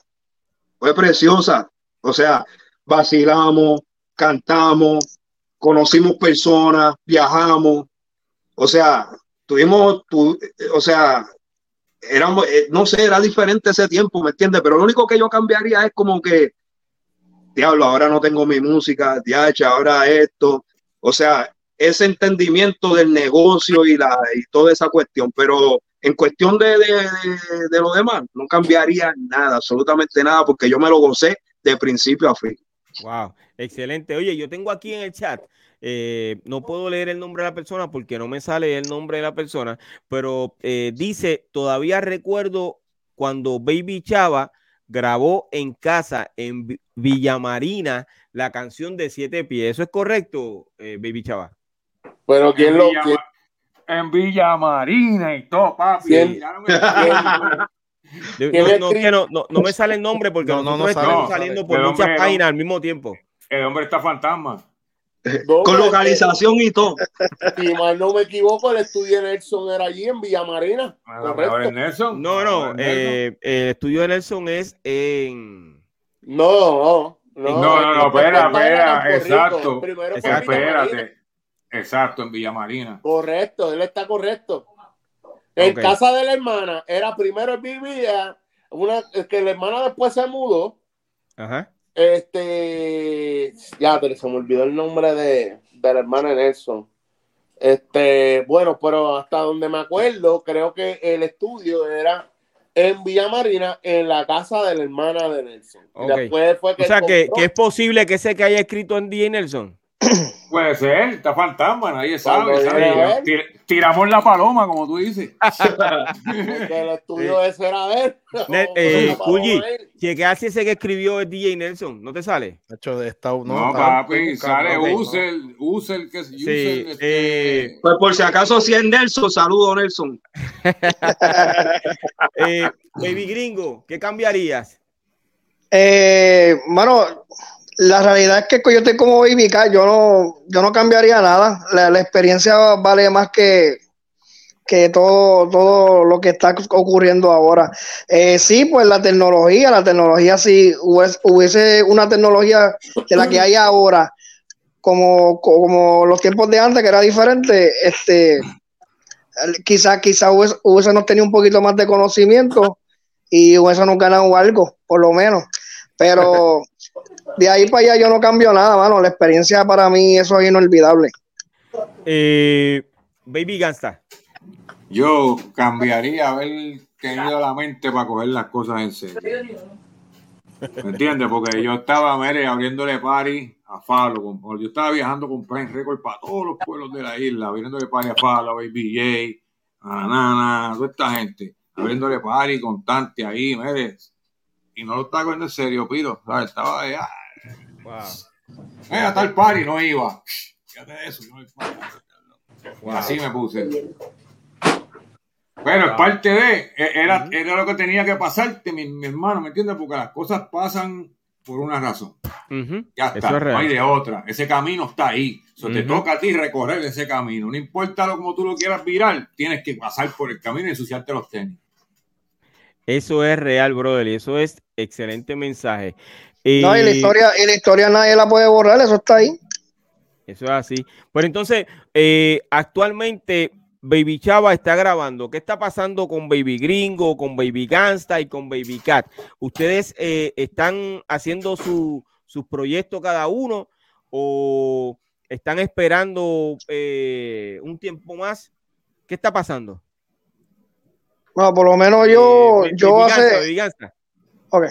Fue preciosa. O sea, vacilamos, cantamos, conocimos personas, viajamos. O sea, tuvimos, tu- o sea, éramos, eh, no sé, era diferente ese tiempo, ¿me entiendes? Pero lo único que yo cambiaría es como que, diablo, ahora no tengo mi música, diacha, ahora esto. O sea, ese entendimiento del negocio y, la, y toda esa cuestión. Pero en cuestión de, de, de- de lo demás, no cambiaría nada, absolutamente nada, porque yo me lo gocé de principio a fin. Wow, excelente. Oye, yo tengo aquí en el chat, eh, no puedo leer el nombre de la persona porque no me sale el nombre de la persona, pero eh, dice, todavía recuerdo cuando Baby Chava grabó en casa en Vi- Villamarina la canción de Siete Pies. ¿Eso es correcto, eh, Baby Chava? Pero En quién lo. Villa, quién- en Villa Marina y todo, papi. ¿Quién- Ya no me- De- ¿Quién no, no, no, me sale el nombre porque No, no, nosotros no sale, saliendo por ¿De muchas páginas al mismo tiempo. El hombre está fantasma. no, Con localización y todo. Si mal no me equivoco, el estudio de Nelson era allí en Villa Marina. A lo mejor es Correcto. Nelson. No, no, eh, el estudio de Nelson es en... No, no. No, no, espera, espera, exacto. Primero. Espérate. Exacto, en Villa Marina. Correcto, él está correcto. En casa de la hermana, era primero él vivía, una, que la hermana después se mudó. Ajá. Este, ya, pero se me olvidó el nombre de, de la hermana Nelson. Este, bueno, pero hasta donde me acuerdo, creo que el estudio era en Villa Marina, en la casa de la hermana de Nelson. Después fue que O sea, que, que es posible que ese que haya escrito en DJ Nelson. Puede ser, está fantasma, nadie sabe. ¿sabe? tiramos la paloma, como tú dices. porque el estudio ese era de él. Ne- eh, si ese que escribió es DJ Nelson. ¿No te sale? Nacho, de esta- no, papi, sale ok, no. Usel, Usel, que es Sí, Usel, este, eh, Pues por si acaso, si es Nelson, saludo Nelson. Eh, Baby Gringo, ¿qué cambiarías? Eh, mano, la realidad es que yo estoy como Baby yo no, yo no cambiaría nada. La, experiencia vale más que, que todo, todo lo que está ocurriendo ahora. Eh, sí, pues la tecnología, la tecnología, si hubiese, hubiese una tecnología de la que hay ahora, como, como los tiempos de antes, que era diferente, este, quizás quizá hubiese, hubiésemos tenido un poquito más de conocimiento y hubiésemos ganado algo, por lo menos. Pero de ahí para allá yo no cambio nada, mano. La experiencia para mí eso es inolvidable. Eh, Baby Gangsta. Yo cambiaría haber tenido la mente para coger las cosas en serio. ¿Me entiendes? Porque yo estaba, mire, abriéndole party a Falo. con- yo estaba viajando con Prime Record para todos los pueblos de la isla, abriéndole party a Falo, a Baby J, a Nana, a toda esta gente. Abriéndole party constante ahí, mire. Y no lo estaba cogiendo en serio, Piro. ¿sabes? Estaba ahí, ah, Wow. eh, hasta el party, no iba. Fíjate eso, yo no iba. Así me puse. Pero es parte de, e- era, era lo que tenía que pasarte, mi, mi hermano, ¿me entiendes? Porque las cosas pasan por una razón. Ya está, es no hay de otra. Ese camino está ahí. So, Te toca a ti recorrer ese camino. No importa lo como tú lo quieras virar, tienes que pasar por el camino y ensuciarte los tenis. Eso es real, brother, y eso es excelente mensaje. Eh, No, y la historia, y la historia nadie la puede borrar, eso está ahí. Eso es así. Pero entonces, eh, actualmente Baby Chava está grabando. ¿Qué está pasando con Baby Gringo, con Baby Gangsta y con Baby Cat? ¿Ustedes eh, están haciendo su- sus proyectos cada uno o están esperando eh, un tiempo más? ¿Qué está pasando? Bueno, por lo menos yo, Eh, Baby yo hace. Baby. Ok.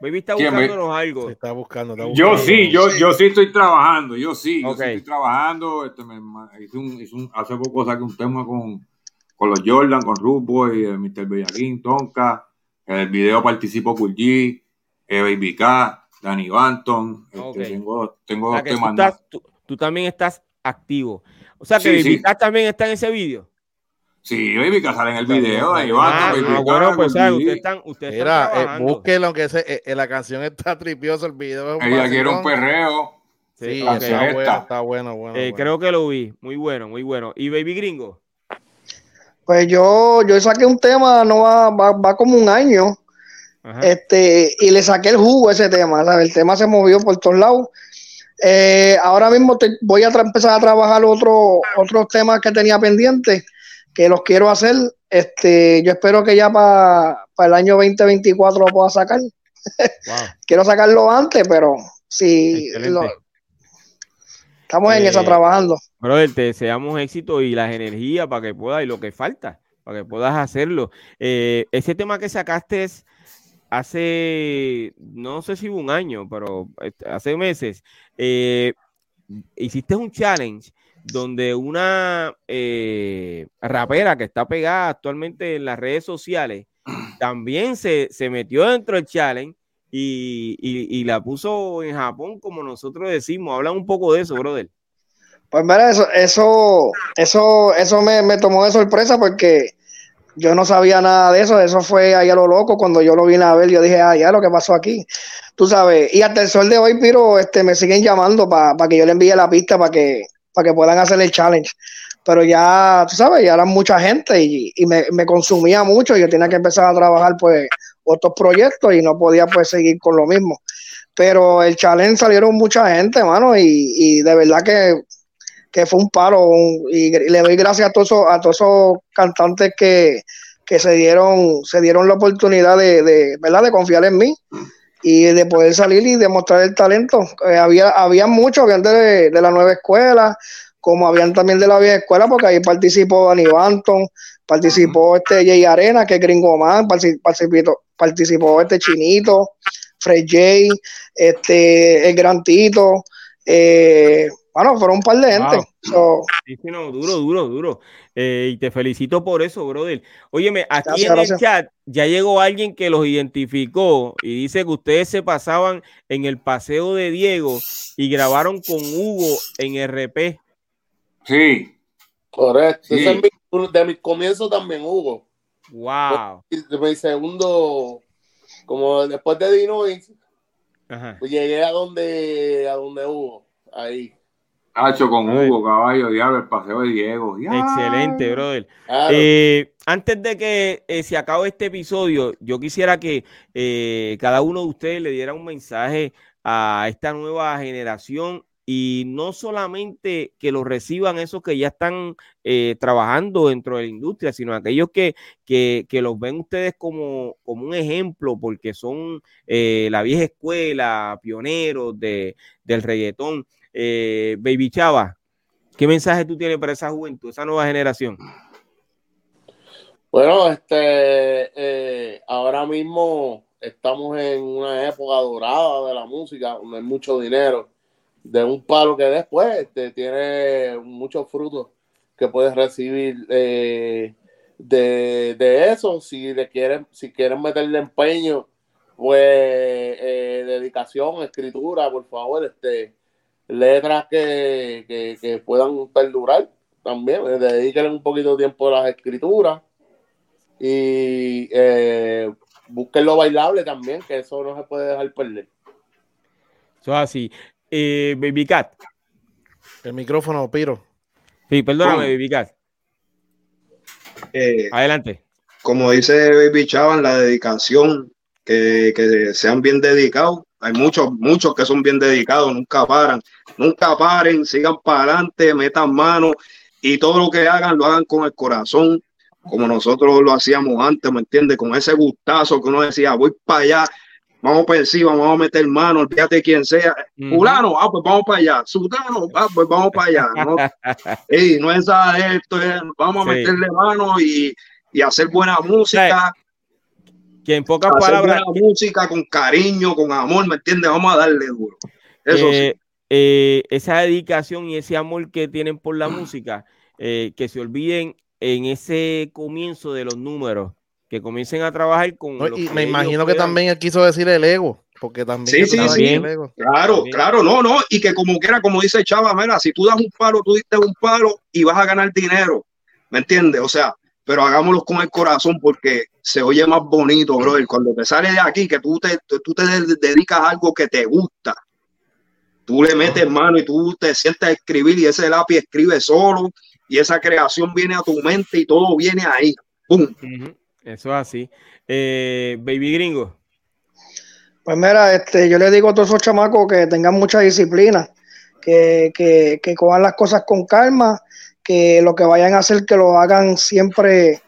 Baby está buscándonos algo. Se está buscando. está Yo sí, yo, yo sí estoy trabajando, yo sí, yo sí estoy trabajando. Este, me, hice un, hice un- hace poco saqué un tema con, con los Jordan, con Rude Boy, eh, Mr. Bellaquín, Tonka. En el video participó Cool G, eh, Baby K, Danny Banton. Este. Tengo, tengo dos temas tú- tú también estás activo. O sea que Sí, Baby sí. Cat también está en ese video. Sí, Baby sale en el video, Ah, Banton, Baby ah, bueno, pues ustedes están, ustedes están Mira, eh, trabajando. búsquenlo, aunque ese, eh, eh, la canción está tripiosa, el video es un Ella quiere un perreo. Sí, Sí, ok. está bueno, está bueno, bueno. Eh, bueno. Creo que lo vi. Muy bueno, muy bueno. ¿Y Baby Gringo? Pues yo, yo saqué un tema, no va, va, va como un año, Ajá. este, y le saqué el jugo a ese tema, ¿sabes? El tema se movió por todos lados. Eh, ahora mismo te- voy a empezar a trabajar otro, otros temas que tenía pendientes, que los quiero hacer. Este, yo espero que ya para el año 2024 lo pueda sacar. Wow. Quiero sacarlo antes, pero lo- estamos en Eh, esa trabajando. Brother, te deseamos éxito y las energías para que puedas y lo que falta, para que puedas hacerlo. Eh, ese tema que sacaste es hace, no sé si un año, pero este, hace meses, eh, hiciste un challenge donde una eh, rapera que está pegada actualmente en las redes sociales también se, se metió dentro del challenge y, y- y la puso en Japón, como nosotros decimos. Habla un poco de eso, brother. Pues mira, eso, eso, eso, eso me, me tomó de sorpresa porque yo no sabía nada de eso. Eso fue ahí a lo loco cuando yo lo vine a ver. Yo dije, ah, ya lo que pasó aquí. Tú sabes. Y hasta el sol de hoy, Piro, este, me siguen llamando para que yo le envíe la pista para que, para que puedan hacer el challenge. Pero ya, tú sabes, ya eran mucha gente y, y me, me consumía mucho. Yo tenía que empezar a trabajar, pues, otros proyectos y no podía, pues, seguir con lo mismo. Pero el challenge salieron mucha gente, mano, y, y de verdad que que fue un paro y, le doy gracias a todos esos, a todos esos cantantes que, que se dieron se dieron la oportunidad de, de, ¿verdad? de confiar en mí y de poder salir y demostrar el talento. Eh, había, había muchos, habían de, de la nueva escuela, como habían también de la vieja escuela, porque ahí participó Danny Banton, participó este Jay Arena, que es Gringo Man, partici- participó, participó este Chinito, Fred Jay, este, el Gran Tito, eh, bueno, fueron un par de gente. Wow. So, Sí, no, duro, duro, duro. Eh, y te felicito por eso, brother. Óyeme, aquí Gracias, en gracias. el chat ya llegó alguien que los identificó y dice que ustedes se pasaban en el paseo de Diego y grabaron con Hugo en RP. Sí, Correcto. Sí. Ese es mi- de mis comienzos también, Hugo. Wow. De mi segundo, como después de Dinois, pues llegué a donde, a donde Hugo. Ahí. Hacho con. Hugo, caballo, diablo, el paseo de Diego. Excelente, brother. Claro. Eh, antes de que eh, se acabe este episodio, yo quisiera que eh, cada uno de ustedes le diera un mensaje a esta nueva generación y no solamente que lo reciban esos que ya están eh, trabajando dentro de la industria, sino aquellos que, que, que los ven ustedes como, como un ejemplo porque son eh, la vieja escuela, pioneros de, del reggaetón. Eh, Baby Chava, ¿qué mensaje tú tienes para esa juventud, esa nueva generación? Bueno, este, eh, ahora mismo estamos en una época dorada de la música, donde hay mucho dinero, de un palo que después este, tiene muchos frutos que puedes recibir eh, de, de eso, si le quieren, si quieren meterle empeño, pues eh, dedicación, escritura, por favor, este, letras que, que, que puedan perdurar también, eh, dediquen un poquito de tiempo a las escrituras y eh, busquen lo bailable también, que eso no se puede dejar perder. Eso es así. Eh, Baby Cat. El micrófono, Piro. Sí, perdóname, Baby Cat. Eh, Adelante. como dice Baby Chavan, la dedicación, que, que sean bien dedicados. Hay muchos, muchos que son bien dedicados, nunca paran, nunca paren, sigan para adelante, metan mano y todo lo que hagan lo hagan con el corazón, como nosotros lo hacíamos antes, ¿me entiendes? Con ese gustazo que uno decía, voy para allá, vamos para encima, vamos a meter mano, olvídate quién sea. Fulano, ah, pues vamos para allá. Sudano, ah, pues vamos para allá. No, Ey, no es de esto, es, vamos a Sí. meterle mano y, y hacer buena música, Que en pocas hacer palabras, música con cariño, con amor, ¿me entiendes? Vamos a darle duro. Eso sí. eh, eh, esa dedicación y ese amor que tienen por la música, eh, que se olviden en ese comienzo de los números, que comiencen a trabajar con. No, y me ellos imagino que puedan. también él quiso decir el ego, porque también Sí, sí, sí. el ego. Claro, También. claro, no, no, y que como quiera, como dice Chava, mira, si tú das un palo, tú diste un palo y vas a ganar dinero, ¿me entiendes? O sea, pero hagámoslo con el corazón porque se oye más bonito, brother, cuando te sale de aquí, que tú te, tú te dedicas a algo que te gusta, tú le metes mano y tú te sientes a escribir y ese lápiz escribe solo y esa creación viene a tu mente y todo viene ahí, ¡pum! Eso es así. Eh, Baby Gringo. Pues mira, este, yo le digo a todos esos chamacos que tengan mucha disciplina, que, que, que cojan las cosas con calma, que lo que vayan a hacer, que lo hagan siempre,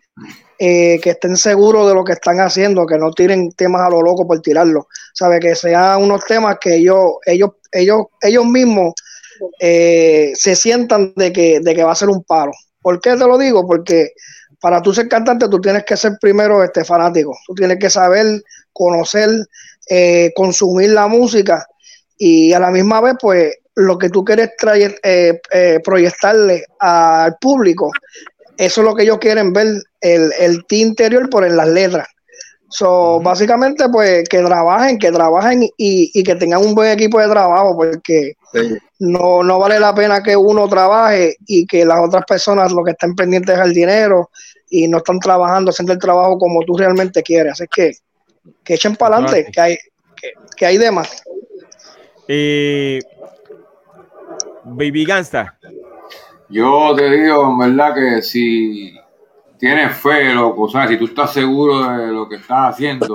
eh, que estén seguros de lo que están haciendo, que no tiren temas a lo loco por tirarlo, sabe que sean unos temas que ellos, ellos, ellos, ellos mismos eh, se sientan de que, de que va a ser un paro. ¿Por qué te lo digo? Porque para tú ser cantante, tú tienes que ser primero este fanático, tú tienes que saber, conocer, eh, consumir la música y a la misma vez, pues, lo que tú quieres traer, eh, eh, proyectarle al público, eso es lo que ellos quieren ver, el, el ti interior por en las letras. So, básicamente, pues, que trabajen, que trabajen y, y que tengan un buen equipo de trabajo, porque Sí. no, no vale la pena que uno trabaje y que las otras personas lo que estén pendientes es el dinero y no están trabajando, haciendo el trabajo como tú realmente quieres. Así que, que echen para adelante, que hay, que, que hay de más. Eh, Baby Gangsta. Yo te digo, en verdad, que si tienes fe, loco, o sea, si tú estás seguro de lo que estás haciendo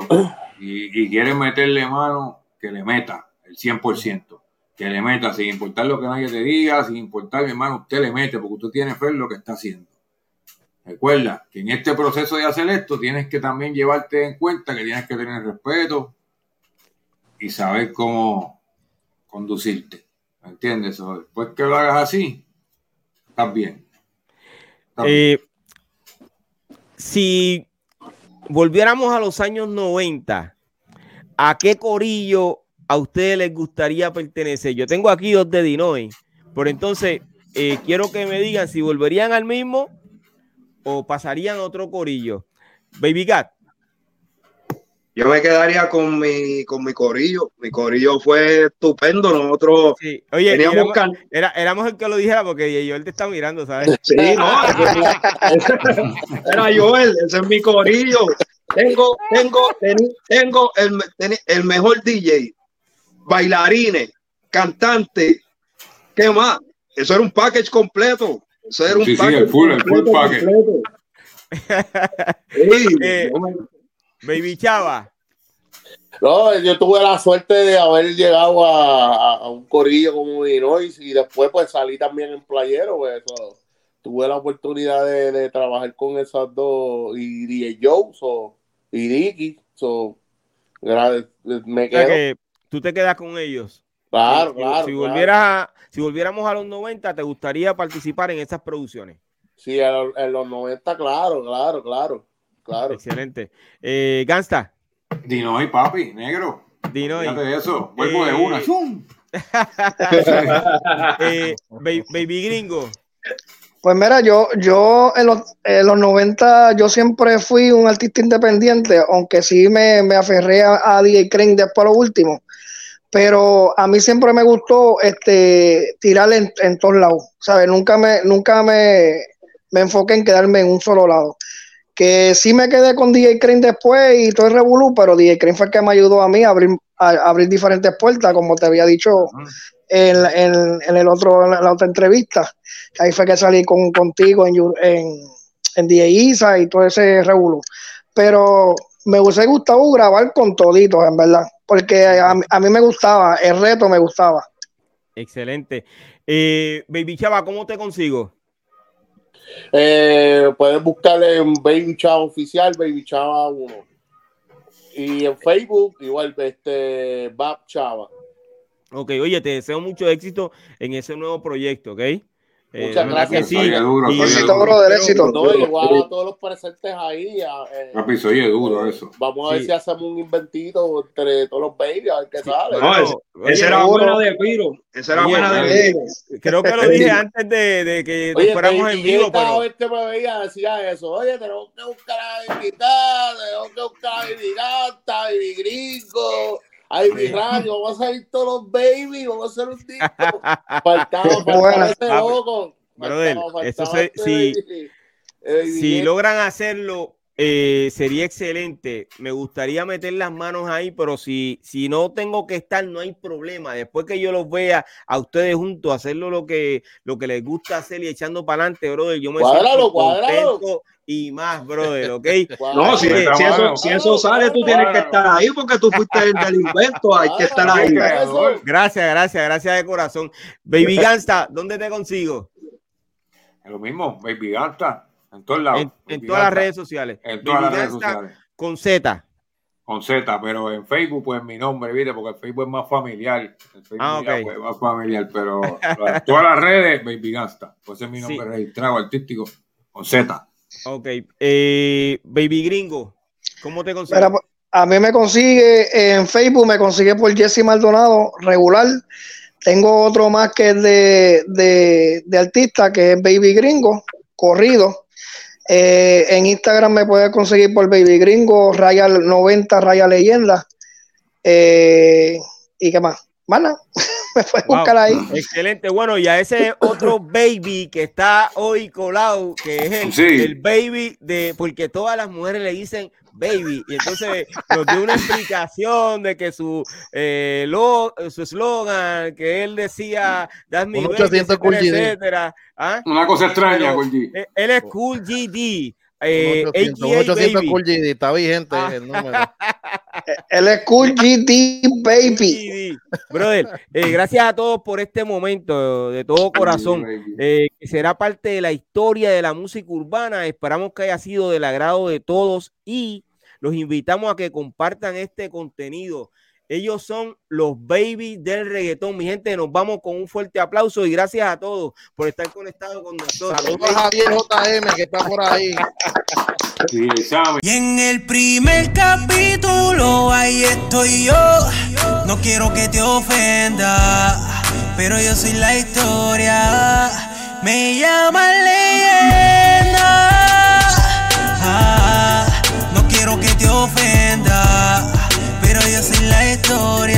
y, y quieres meterle mano, que le meta el 100%, que le meta sin importar lo que nadie te diga, sin importar, mi hermano, usted le mete porque usted tiene fe en lo que está haciendo. Recuerda que en este proceso de hacer esto tienes que también llevarte en cuenta que tienes que tener respeto y saber cómo conducirte. ¿Me entiendes? O después que lo hagas así, estás bien. Eh, si volviéramos a los años 90, ¿a qué corillo a ustedes les gustaría pertenecer? Yo tengo aquí dos de Dinoy, pero entonces eh, quiero que me digan si volverían al mismo o pasarían a otro corillo. Baby Cat. Yo me quedaría con mi, con mi corillo. Mi corillo fue estupendo. Nosotros Sí. Oye, teníamos éramos, can- era- éramos el que lo dijera porque yo él te está mirando, ¿sabes? Sí, no, era Joel, ese es mi corillo. Tengo, tengo, teni- tengo el, teni- el mejor DJ, bailarines, cantante, ¿qué más? Eso era un package completo. Eso era un Sí, sí, package el full, el full completo, package. Sí, Eh, Baby Chava. No, yo tuve la suerte de haber llegado a, un corillo como Illinois y después pues salí también en playero, pues. Tuve la oportunidad de, de trabajar con esas dos y DJ Joe so, y Dicky. So, O sea que tú te quedas con ellos. Claro, si, claro. si claro. volvieras a- si volviéramos a los 90, ¿te gustaría participar en esas producciones? Sí, en, los- en los 90, claro, claro, claro. Claro. Excelente. Eh, Gangsta, Dino y papi, negro. Dino, Fíjate de eso. Vuelvo de Eh, una. ¡zum! eh, Ba- Baby Gringo, Pues mira, yo, yo en los, en los 90 yo siempre fui un artista independiente, aunque sí me, me aferré a, a DJ Crane después a lo último. Pero a mí siempre me gustó este tirar en, en todos lados, ¿sabes? Nunca me, nunca me, me enfoqué en quedarme en un solo lado. Que sí me quedé con DJ Crane después y todo el revolú, pero DJ Crane fue el que me ayudó a mí a abrir, abrir diferentes puertas, como te había dicho en, en, el otro, la otra entrevista. Ahí fue que salí con, contigo en, en, en DJ Isa y todo ese revolú. Pero me hubiese gustado grabar con toditos, en verdad, porque a, a mí me gustaba, el reto me gustaba. Excelente. Eh, Baby Chava, ¿cómo te consigo? Eh, pueden buscarle en Baby Chava Oficial, Baby Chava 1. Y en Facebook, igual, este, Bab Chava. Ok, oye, te deseo mucho éxito en ese nuevo proyecto, ¿ok? Eh, Muchas gracias. que sí. Oye, duro, Y- Éxito, duro. brother, éxito. No, igual a todos los presentes ahí. a- eh, Papi, se oye duro eso. Vamos a ver Sí. si hacemos un inventito entre todos los babies, a ver qué sale. No, Bueno, ese- oye, Esa era buena de Piro. Esa era Oye, buena de Eh, creo que lo dije antes de, de que nos fuéramos en vivo, pero vez que me veía decía eso. Oye, tenemos que buscar a Baby Guetta, tenemos que buscar a Baby Gata, a Baby Gringo, a Baby Radio. Vamos a salir todos los baby, vamos a hacer un disco. Faltaba Buena. ese loco. Brother, eso se- si- si logran hacerlo, eh, sería excelente. Me gustaría meter las manos ahí, pero si, si no tengo que estar, no hay problema. Después que yo los vea a ustedes juntos, hacerlo lo que, lo que les gusta hacer y echando para adelante, brother, yo me contento y más, brother, ¿ok? No, si, eso, mano. si eso sale, tú tienes que estar ahí porque tú fuiste el del invento. Hay que estar ahí. Gracias, gracias, gracias de corazón. Baby Gangsta, ¿dónde te consigo? Es lo mismo, Baby Ganta, en todos lados. En, en Baby todas las redes sociales. En todas las redes sociales. con Z. Con Z, pero en Facebook, pues mi nombre, ¿viste? Porque el Facebook es más familiar. El Facebook Ah, ya, ok. pues, más familiar, pero en todas las redes, Baby Gangsta. Pues ese es mi nombre Sí. registrado artístico, con Z. Ok. Eh, Baby Gringo, ¿cómo te pues, a mí me consigue en Facebook, me consigue por Jesse Maldonado, regular. Tengo otro más que es de, de, de artista, que es Baby Gringo, corrido. Eh, en Instagram me puedes conseguir por Baby Gringo, Raya 90, Raya Leyenda. Eh, ¿Y qué más? Mana, me puedes Wow. buscar ahí. Excelente. Bueno, y a ese otro baby que está hoy colado, que es el, Sí. el baby de, porque todas las mujeres le dicen baby, y entonces nos dio una explicación de que su eh, lo- su eslogan, que él decía, that's me Un baby, 800 Cool etcétera. ¿Ah? Una cosa extraña, Gorgi. Eh, Él es Cool GD. Eh, Un 800, un AKA 800 baby. Cool GD, está vigente Ah. el número. Él es Cool GD Baby. Brother, eh, gracias a todos por este momento, de todo corazón. Eh, será parte de la historia de la música urbana. Esperamos que haya sido del agrado de todos y los invitamos a que compartan este contenido. Ellos son los babies del reggaetón. Mi gente, nos vamos con un fuerte aplauso y gracias a todos por estar conectados con nosotros. Saludos a Javier JM que está por ahí. Sí. Y en el primer capítulo ahí estoy yo. No quiero que te ofenda, pero yo soy la historia. Me llaman leyenda. Soy